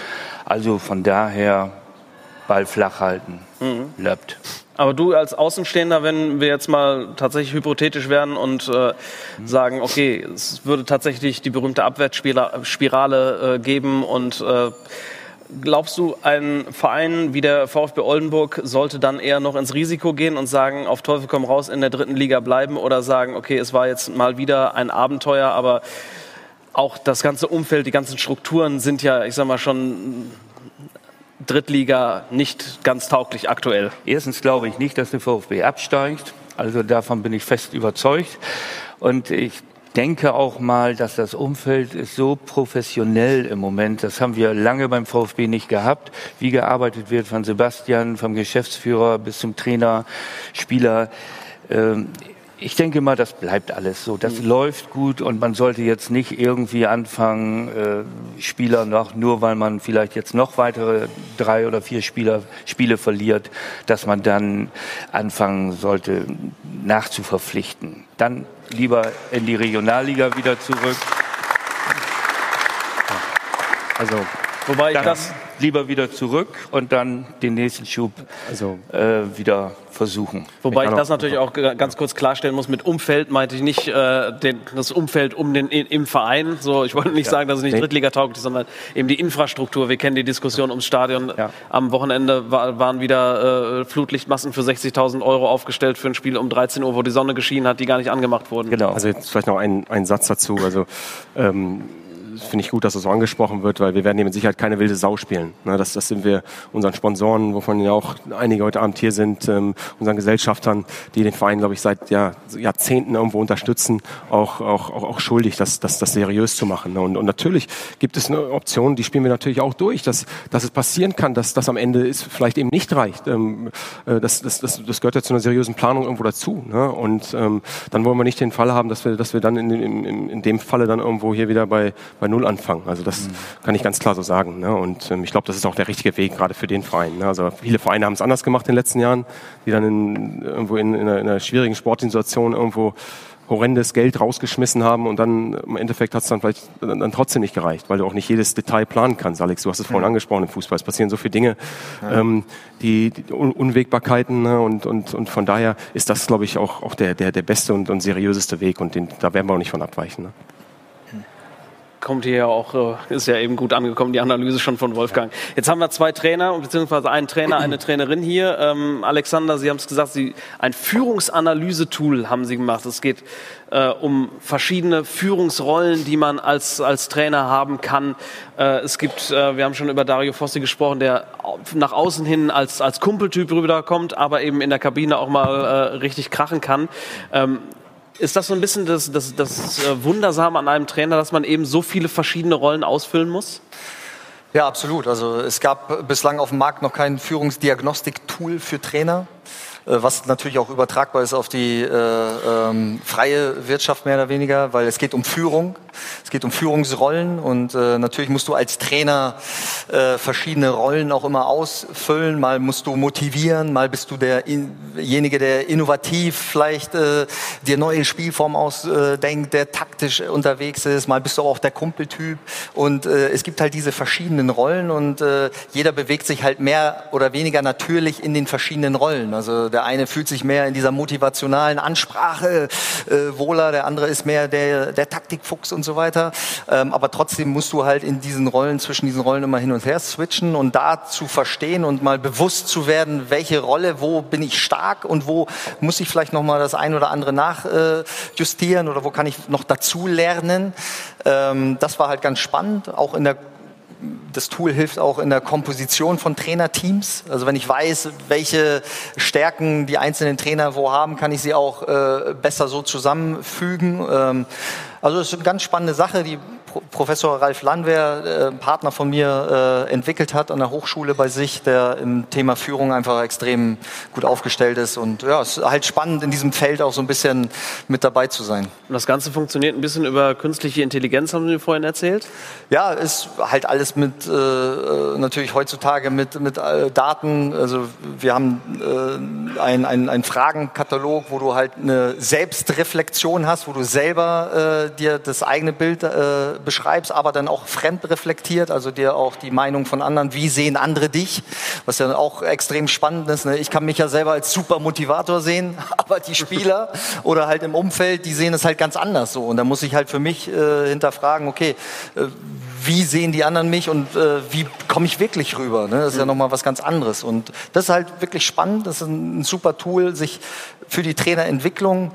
Also von daher Ball flach halten, mhm. löppt. Aber du als Außenstehender, wenn wir jetzt mal tatsächlich hypothetisch werden und äh, sagen, okay, es würde tatsächlich die berühmte Abwärtsspirale äh, geben und äh, glaubst du, ein Verein wie der VfB Oldenburg sollte dann eher noch ins Risiko gehen und sagen, auf Teufel komm raus in der dritten Liga bleiben oder sagen, okay, es war jetzt mal wieder ein Abenteuer, aber auch das ganze Umfeld, die ganzen Strukturen sind ja, ich sag mal, schon Drittliga nicht ganz tauglich aktuell? Erstens glaube ich nicht, dass der VfB absteigt. Also davon bin ich fest überzeugt. Und ich denke auch mal, dass das Umfeld ist so professionell im Moment. Das haben wir lange beim VfB nicht gehabt. Wie gearbeitet wird von Sebastian, vom Geschäftsführer bis zum Trainer, Spieler. Ich denke mal, das bleibt alles so. Das mhm. läuft gut und man sollte jetzt nicht irgendwie anfangen, äh, Spieler noch, nur weil man vielleicht jetzt noch weitere drei oder vier Spieler, Spiele verliert, dass man dann anfangen sollte, nachzuverpflichten. Dann lieber in die Regionalliga wieder zurück. Also, wobei ich das lieber wieder zurück und dann den nächsten Schub also, äh, wieder versuchen. Wobei ich, ich das natürlich auch ganz kurz klarstellen muss, mit Umfeld meinte ich nicht äh, den, das Umfeld um den im Verein. So, ich wollte nicht ja. sagen, dass es nicht nee. Drittliga-tauglich ist, sondern eben die Infrastruktur. Wir kennen die Diskussion ums Stadion. Ja. Am Wochenende war, waren wieder äh, Flutlichtmassen für 60.000 Euro aufgestellt für ein Spiel um 13 Uhr, wo die Sonne geschienen hat, die gar nicht angemacht wurden. Genau. Also jetzt vielleicht noch ein, ein Satz dazu. Also ähm, finde ich gut, dass das so angesprochen wird, weil wir werden hier mit Sicherheit keine wilde Sau spielen. Ne, das, das sind wir unseren Sponsoren, wovon ja auch einige heute Abend hier sind, ähm, unseren Gesellschaftern, die den Verein, glaube ich, seit ja, Jahrzehnten irgendwo unterstützen, auch, auch, auch, auch schuldig, das, das, das seriös zu machen. Ne? Und, und natürlich gibt es eine Option, die spielen wir natürlich auch durch, dass, dass es passieren kann, dass das am Ende ist, vielleicht eben nicht reicht. Ähm, äh, das, das, das, das gehört ja zu einer seriösen Planung irgendwo dazu. Ne? Und ähm, dann wollen wir nicht den Fall haben, dass wir, dass wir dann in, in, in dem Falle dann irgendwo hier wieder bei, bei Null anfangen. Also das mhm. kann ich ganz klar so sagen. Ne? Und ähm, ich glaube, das ist auch der richtige Weg, gerade für den Verein. Ne? Also viele Vereine haben es anders gemacht in den letzten Jahren, die dann in, irgendwo in, in, einer, in einer schwierigen Sportsituation irgendwo horrendes Geld rausgeschmissen haben und dann im Endeffekt hat es dann vielleicht dann trotzdem nicht gereicht, weil du auch nicht jedes Detail planen kannst. Alex, du hast es vorhin ja. angesprochen im Fußball. Es passieren so viele Dinge, ja. ähm, die, die Unwägbarkeiten ne? und, und, und von daher ist das, glaube ich, auch, auch der, der, der beste und, und seriöseste Weg und den, da werden wir auch nicht von abweichen. Ne? Kommt hier ja auch, äh, ist ja eben gut angekommen, die Analyse schon von Wolfgang. Jetzt haben wir zwei Trainer, beziehungsweise einen Trainer, eine Trainerin hier. Ähm, Alexander, Sie haben es gesagt, Sie, ein Führungsanalyse-Tool haben Sie gemacht. Es geht äh, um verschiedene Führungsrollen, die man als, als Trainer haben kann. Äh, es gibt, äh, wir haben schon über Dario Fossi gesprochen, der nach außen hin als, als Kumpeltyp rüberkommt, aber eben in der Kabine auch mal äh, richtig krachen kann. Ähm, ist das so ein bisschen das, das, das äh, Wundersame an einem Trainer, dass man eben so viele verschiedene Rollen ausfüllen muss? Ja, absolut. Also es gab bislang auf dem Markt noch kein Führungsdiagnostik-Tool für Trainer. Äh, was natürlich auch übertragbar ist auf die äh, ähm, freie Wirtschaft mehr oder weniger, weil es geht um Führung, es geht um Führungsrollen und äh, natürlich musst du als Trainer äh, verschiedene Rollen auch immer ausfüllen. Mal musst du motivieren, mal bist du derjenige, der innovativ vielleicht äh, dir neue Spielformen ausdenkt, der taktisch unterwegs ist. Mal bist du auch der Kumpeltyp und äh, es gibt halt diese verschiedenen Rollen und äh, jeder bewegt sich halt mehr oder weniger natürlich in den verschiedenen Rollen. Also der eine fühlt sich mehr in dieser motivationalen Ansprache äh, wohler, der andere ist mehr der, der Taktikfuchs und so weiter. Ähm, aber trotzdem musst du halt in diesen Rollen, zwischen diesen Rollen immer hin und her switchen und da zu verstehen und mal bewusst zu werden, welche Rolle, wo bin ich stark und wo muss ich vielleicht nochmal das ein oder andere nachjustieren äh, oder wo kann ich noch dazu lernen. Ähm, das war halt ganz spannend, auch in der das Tool hilft auch in der Komposition von Trainerteams. Also wenn ich weiß, welche Stärken die einzelnen Trainer wo haben, kann ich sie auch äh, besser so zusammenfügen. Ähm, also es ist eine ganz spannende Sache. Die Professor Ralf Landwehr, äh, Partner von mir, äh, entwickelt hat an der Hochschule bei sich, der im Thema Führung einfach extrem gut aufgestellt ist. Und ja, es ist halt spannend, in diesem Feld auch so ein bisschen mit dabei zu sein. Und das Ganze funktioniert ein bisschen über künstliche Intelligenz, haben Sie vorhin erzählt? Ja, ist halt alles mit, äh, natürlich heutzutage mit, mit äh, Daten. Also wir haben äh, einen ein Fragenkatalog, wo du halt eine Selbstreflexion hast, wo du selber äh, dir das eigene Bild äh, beschreibst, aber dann auch fremdreflektiert, also dir auch die Meinung von anderen, wie sehen andere dich, was ja auch extrem spannend ist. Ne? Ich kann mich ja selber als super Motivator sehen, aber die Spieler oder halt im Umfeld, die sehen es halt ganz anders so. Und da muss ich halt für mich äh, hinterfragen, okay, äh, wie sehen die anderen mich und äh, wie komme ich wirklich rüber? Ne? Das ist ja nochmal was ganz anderes. Und das ist halt wirklich spannend. Das ist ein, ein super Tool, sich für die Trainerentwicklung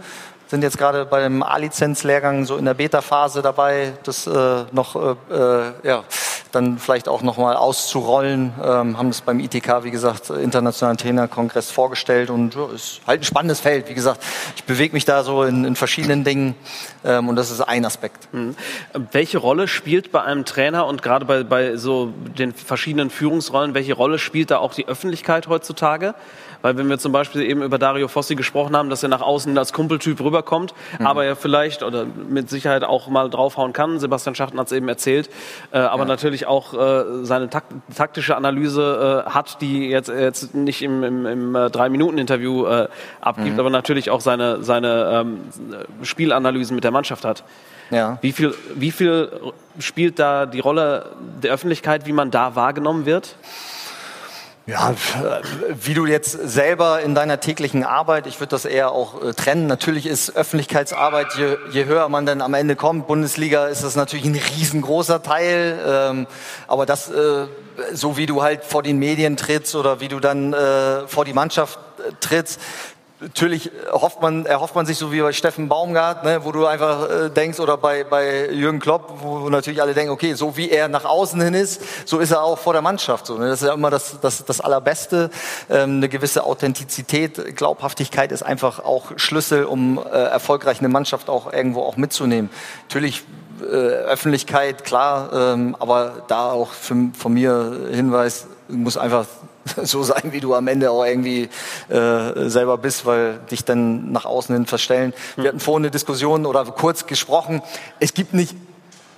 sind jetzt gerade beim A-Lizenz-Lehrgang so in der Beta-Phase dabei, das äh, noch äh, äh, ja, dann vielleicht auch nochmal auszurollen. Ähm, haben das beim ITK, wie gesagt, Internationalen Trainerkongress vorgestellt und ja, ist halt ein spannendes Feld. Wie gesagt, ich bewege mich da so in, in verschiedenen Dingen ähm, und das ist ein Aspekt. Mhm. Welche Rolle spielt bei einem Trainer und gerade bei, bei so den verschiedenen Führungsrollen, welche Rolle spielt da auch die Öffentlichkeit heutzutage? Weil wenn wir zum Beispiel eben über Dario Fossi gesprochen haben, dass er nach außen als Kumpeltyp rüberkommt, mhm. aber er vielleicht oder mit Sicherheit auch mal draufhauen kann. Sebastian Schachten hat es eben erzählt, äh, aber ja. natürlich auch äh, seine tak taktische Analyse äh, hat, die jetzt, jetzt nicht im, im, im äh, Drei-Minuten-Interview äh, abgibt, mhm. aber natürlich auch seine, seine ähm, Spielanalysen mit der Mannschaft hat. Ja. Wie, viel, wie viel spielt da die Rolle der Öffentlichkeit, wie man da wahrgenommen wird? Ja, wie du jetzt selber in deiner täglichen Arbeit, ich würde das eher auch äh, trennen. Natürlich ist Öffentlichkeitsarbeit, je, je, höher man dann am Ende kommt, Bundesliga ist das natürlich ein riesengroßer Teil. Ähm, aber das, äh, so wie du halt vor den Medien trittst oder wie du dann äh, vor die Mannschaft äh, trittst, Natürlich hofft man, erhofft man sich so wie bei Steffen Baumgart, ne, wo du einfach äh, denkst, oder bei, bei Jürgen Klopp, wo natürlich alle denken, okay, so wie er nach außen hin ist, so ist er auch vor der Mannschaft. So, ne? Das ist ja immer das, das, das Allerbeste. Ähm, eine gewisse Authentizität, Glaubhaftigkeit ist einfach auch Schlüssel, um äh, erfolgreich eine Mannschaft auch irgendwo auch mitzunehmen. Natürlich äh, Öffentlichkeit, klar, ähm, aber da auch für, von mir Hinweis, muss einfach so sein, wie du am Ende auch irgendwie äh, selber bist, weil dich dann nach außen hin verstellen. Wir hatten vorhin eine Diskussion oder kurz gesprochen. Es gibt nicht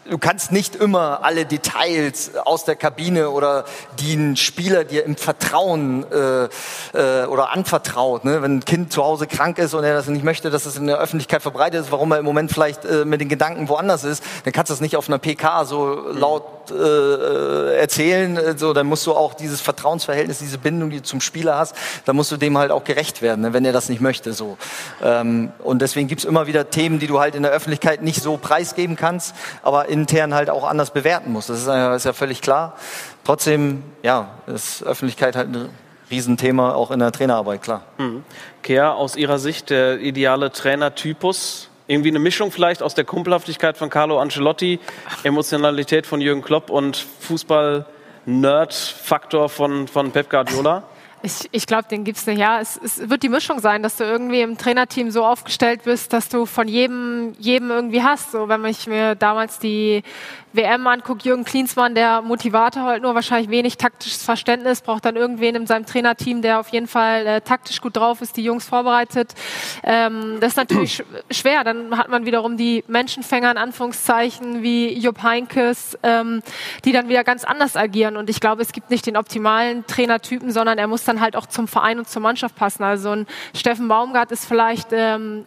du kannst nicht immer alle Details aus der Kabine oder die ein Spieler dir im Vertrauen äh, äh, oder anvertraut. Ne? Wenn ein Kind zu Hause krank ist und er das nicht möchte, dass es in der Öffentlichkeit verbreitet ist, warum er im Moment vielleicht äh, mit den Gedanken woanders ist, dann kannst du das nicht auf einer PK so laut äh, erzählen. So, dann musst du auch dieses Vertrauensverhältnis, diese Bindung, die du zum Spieler hast, da musst du dem halt auch gerecht werden, ne? wenn er das nicht möchte. So. Ähm, und deswegen gibt's immer wieder Themen, die du halt in der Öffentlichkeit nicht so preisgeben kannst, aber intern halt auch anders bewerten musst. Das ist ja, ist ja völlig klar. Trotzdem, ja, ist Öffentlichkeit halt ein Riesenthema, auch in der Trainerarbeit, klar. Mhm. Kea, aus Ihrer Sicht der ideale Trainertypus? Irgendwie eine Mischung vielleicht aus der Kumpelhaftigkeit von Carlo Ancelotti, Emotionalität von Jürgen Klopp und Fußball-Nerd-Faktor von, von Pep Guardiola? Ich, ich glaube, den gibt's nicht. Ja, es, es wird die Mischung sein, dass du irgendwie im Trainerteam so aufgestellt bist, dass du von jedem, jedem irgendwie hast. So, wenn ich mir damals die WM anguckt, Jürgen Klinsmann, der Motivator, halt nur wahrscheinlich wenig taktisches Verständnis, braucht dann irgendwen in seinem Trainerteam, der auf jeden Fall äh, taktisch gut drauf ist, die Jungs vorbereitet. Ähm, das ist natürlich sch schwer. Dann hat man wiederum die Menschenfänger in Anführungszeichen wie Jupp Heinkes, ähm, die dann wieder ganz anders agieren. Und ich glaube, es gibt nicht den optimalen Trainertypen, sondern er muss dann halt auch zum Verein und zur Mannschaft passen. Also ein Steffen Baumgart ist vielleicht ähm,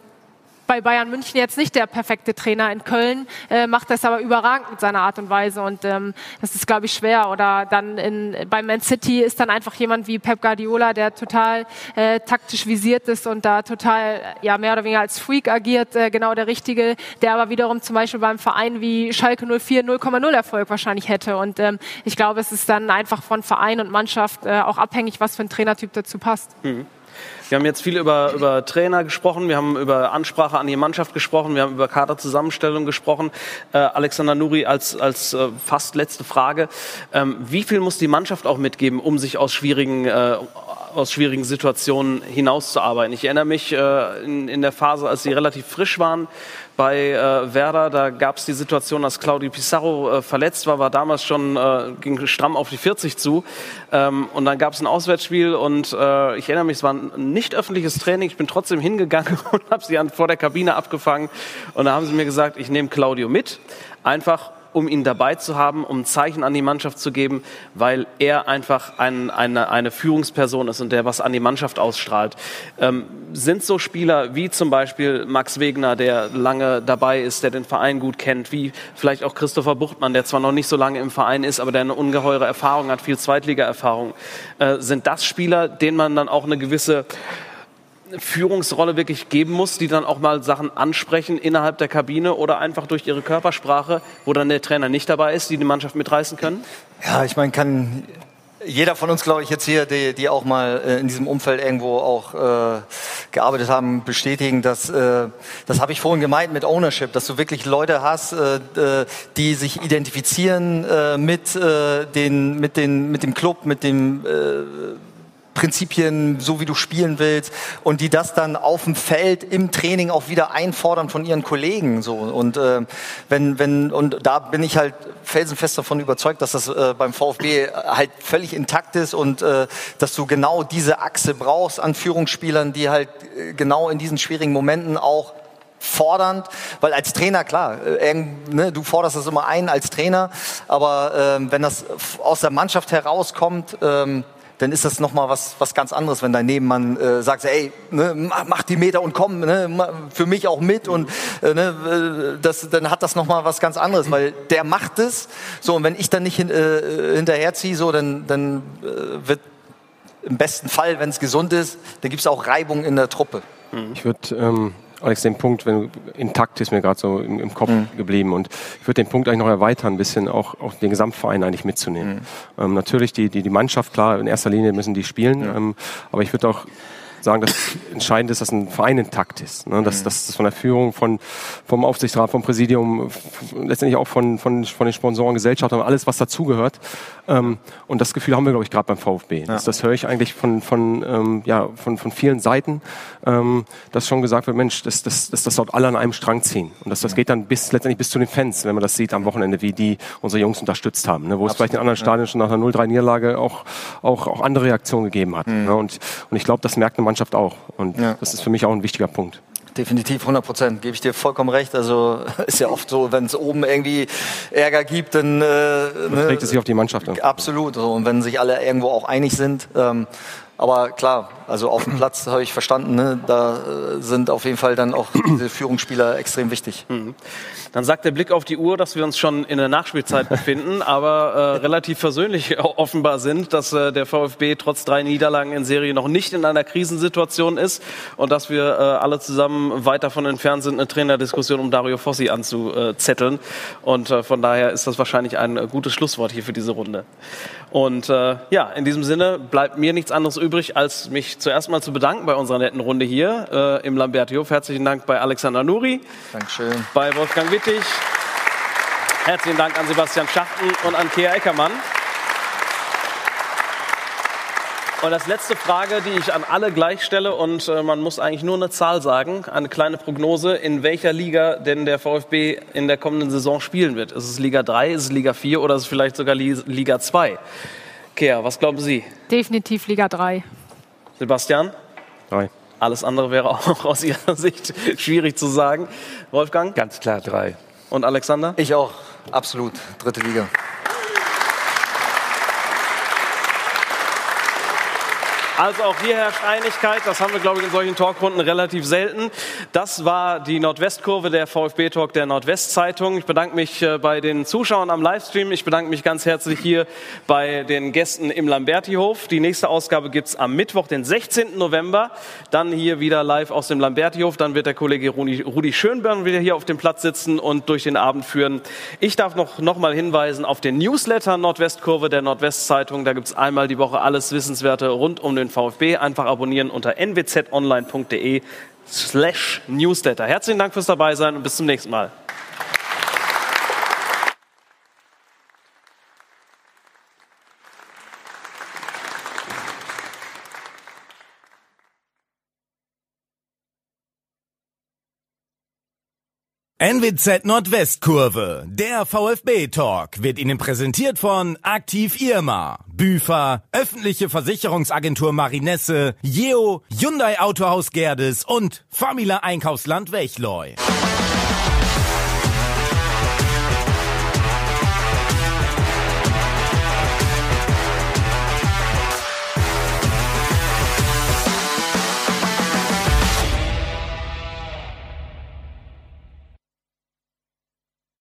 bei Bayern München jetzt nicht der perfekte Trainer in Köln, äh, macht das aber überragend mit seiner Art und Weise und ähm, das ist, glaube ich, schwer. Oder dann in, bei Man City ist dann einfach jemand wie Pep Guardiola, der total äh, taktisch visiert ist und da total ja mehr oder weniger als Freak agiert, äh, genau der Richtige, der aber wiederum zum Beispiel beim Verein wie Schalke 04 0,0 Erfolg wahrscheinlich hätte. Und ähm, ich glaube, es ist dann einfach von Verein und Mannschaft äh, auch abhängig, was für ein Trainertyp dazu passt. Mhm. Wir haben jetzt viel über, über Trainer gesprochen, wir haben über Ansprache an die Mannschaft gesprochen, wir haben über Kaderzusammenstellung gesprochen. Äh, Alexander Nuri als, als äh, fast letzte Frage. Ähm, wie viel muss die Mannschaft auch mitgeben, um sich aus schwierigen äh, aus schwierigen Situationen hinauszuarbeiten. Ich erinnere mich äh, in, in der Phase, als sie relativ frisch waren, bei äh, Werder, da gab es die Situation, dass Claudio Pizarro äh, verletzt war, war damals schon, äh, ging stramm auf die 40 zu. Ähm, und dann gab es ein Auswärtsspiel und äh, ich erinnere mich, es war ein nicht öffentliches Training. Ich bin trotzdem hingegangen und habe sie an, vor der Kabine abgefangen. Und da haben sie mir gesagt, ich nehme Claudio mit, einfach um ihn dabei zu haben, um ein Zeichen an die Mannschaft zu geben, weil er einfach ein, eine, eine Führungsperson ist und der was an die Mannschaft ausstrahlt. Ähm, sind so Spieler wie zum Beispiel Max Wegner, der lange dabei ist, der den Verein gut kennt, wie vielleicht auch Christopher Buchtmann, der zwar noch nicht so lange im Verein ist, aber der eine ungeheure Erfahrung hat, viel Zweitliga-Erfahrung. Äh, sind das Spieler, denen man dann auch eine gewisse Führungsrolle wirklich geben muss, die dann auch mal Sachen ansprechen innerhalb der Kabine oder einfach durch ihre Körpersprache, wo dann der Trainer nicht dabei ist, die die Mannschaft mitreißen können? Ja, ich meine, kann jeder von uns, glaube ich, jetzt hier, die, die auch mal äh, in diesem Umfeld irgendwo auch äh, gearbeitet haben, bestätigen, dass äh, das habe ich vorhin gemeint mit Ownership, dass du wirklich Leute hast, äh, die sich identifizieren äh, mit äh, den mit den mit dem Club, mit dem äh, Prinzipien, so wie du spielen willst und die das dann auf dem Feld im Training auch wieder einfordern von ihren Kollegen so. Und äh, wenn wenn und da bin ich halt felsenfest davon überzeugt, dass das äh, beim VfB halt völlig intakt ist und äh, dass du genau diese Achse brauchst an Führungsspielern, die halt äh, genau in diesen schwierigen Momenten auch fordernd, weil als Trainer, klar, äh, ne, du forderst das immer ein als Trainer, aber äh, wenn das aus der Mannschaft herauskommt, ähm, dann ist das nochmal was, was ganz anderes, wenn dein Nebenmann äh, sagt, ey, ne, mach die Meter und komm, ne, für mich auch mit und äh, ne, äh, das, dann hat das nochmal was ganz anderes, weil der macht es, so und wenn ich dann nicht hin, äh, hinterherziehe, so, dann, dann äh, wird im besten Fall, wenn es gesund ist, dann gibt es auch Reibung in der Truppe. Ich würde ähm, Alex, den Punkt, wenn intakt ist mir gerade so im, im Kopf mhm. geblieben und ich würde den Punkt eigentlich noch erweitern, ein bisschen auch, auch den Gesamtverein eigentlich mitzunehmen. Mhm. Ähm, natürlich die, die, die Mannschaft, klar, in erster Linie müssen die spielen, ja. ähm, aber ich würde auch sagen, dass entscheidend ist, dass ein Verein intakt ist. Ne? Dass, mhm. dass das von der Führung, von, vom Aufsichtsrat, vom Präsidium, letztendlich auch von, von, von den Sponsoren, Gesellschaftern, alles, was dazugehört. Ähm, und das Gefühl haben wir, glaube ich, gerade beim VfB. Ja. Das, das höre ich eigentlich von, von, ähm, ja, von, von vielen Seiten, ähm, dass schon gesagt wird, Mensch, dass, dass, dass das dort alle an einem Strang ziehen. Und das, das geht dann bis, letztendlich bis zu den Fans, wenn man das sieht am Wochenende, wie die unsere Jungs unterstützt haben. Ne? Wo Absolut, es vielleicht in anderen Stadien schon nach einer 0-3-Niederlage auch, auch, auch andere Reaktionen gegeben hat. Mhm. Ne? Und, und ich glaube, das merkt eine Mannschaft auch. Und ja. das ist für mich auch ein wichtiger Punkt. Definitiv 100 Prozent, gebe ich dir vollkommen recht. Also ist ja oft so, wenn es oben irgendwie Ärger gibt, dann äh, ne, trägt es sich auf die Mannschaft. An. Absolut. So. Und wenn sich alle irgendwo auch einig sind, ähm, aber klar, also auf dem Platz habe ich verstanden, ne? da äh, sind auf jeden Fall dann auch diese Führungsspieler extrem wichtig. Mhm. Dann sagt der Blick auf die Uhr, dass wir uns schon in der Nachspielzeit befinden, aber äh, relativ versöhnlich offenbar sind, dass äh, der VfB trotz drei Niederlagen in Serie noch nicht in einer Krisensituation ist und dass wir äh, alle zusammen weit davon entfernt sind, eine Trainerdiskussion um Dario Fossi anzuzetteln. Und äh, von daher ist das wahrscheinlich ein äh, gutes Schlusswort hier für diese Runde. Und äh, ja, in diesem Sinne bleibt mir nichts anderes übrig, als mich zuerst mal zu bedanken bei unserer netten Runde hier äh, im Lamberti-Hof. Herzlichen Dank bei Alexander Nuri. Dankeschön. Bei Wolfgang Wittig. Herzlichen Dank an Sebastian Schachten und an Kea Eckermann. Und als letzte Frage, die ich an alle gleich stelle, und äh, man muss eigentlich nur eine Zahl sagen, eine kleine Prognose, in welcher Liga denn der VfB in der kommenden Saison spielen wird. Ist es Liga 3, ist es Liga 4 oder ist es vielleicht sogar Liga 2? Kea, was glauben Sie? Definitiv Liga 3. Sebastian? 3. Alles andere wäre auch aus Ihrer Sicht schwierig zu sagen. Wolfgang? Ganz klar 3. Und Alexander? Ich auch, absolut. Dritte Liga. Also auch hier herrscht Einigkeit. Das haben wir, glaube ich, in solchen Talkrunden relativ selten. Das war die Nordwestkurve, der VfB-Talk der Nordwestzeitung. Ich bedanke mich äh, bei den Zuschauern am Livestream. Ich bedanke mich ganz herzlich hier bei den Gästen im Lambertihof. Die nächste Ausgabe gibt's am Mittwoch, den 16. November. Dann hier wieder live aus dem Lambertihof. Dann wird der Kollege Rudi Schönborn wieder hier auf dem Platz sitzen und durch den Abend führen. Ich darf noch, noch mal hinweisen auf den Newsletter Nordwestkurve der Nordwestzeitung. Da gibt's einmal die Woche alles Wissenswerte rund um den den VfB. Einfach abonnieren unter nwzonline.de slash newsletter. Herzlichen Dank fürs Dabeisein und bis zum nächsten Mal. NWZ Nordwestkurve, der VfB-Talk, wird Ihnen präsentiert von Aktiv Irma, Büfer, öffentliche Versicherungsagentur Marinesse, Jeo, Hyundai Autohaus Gerdes und Famila Einkaufsland Wechleu.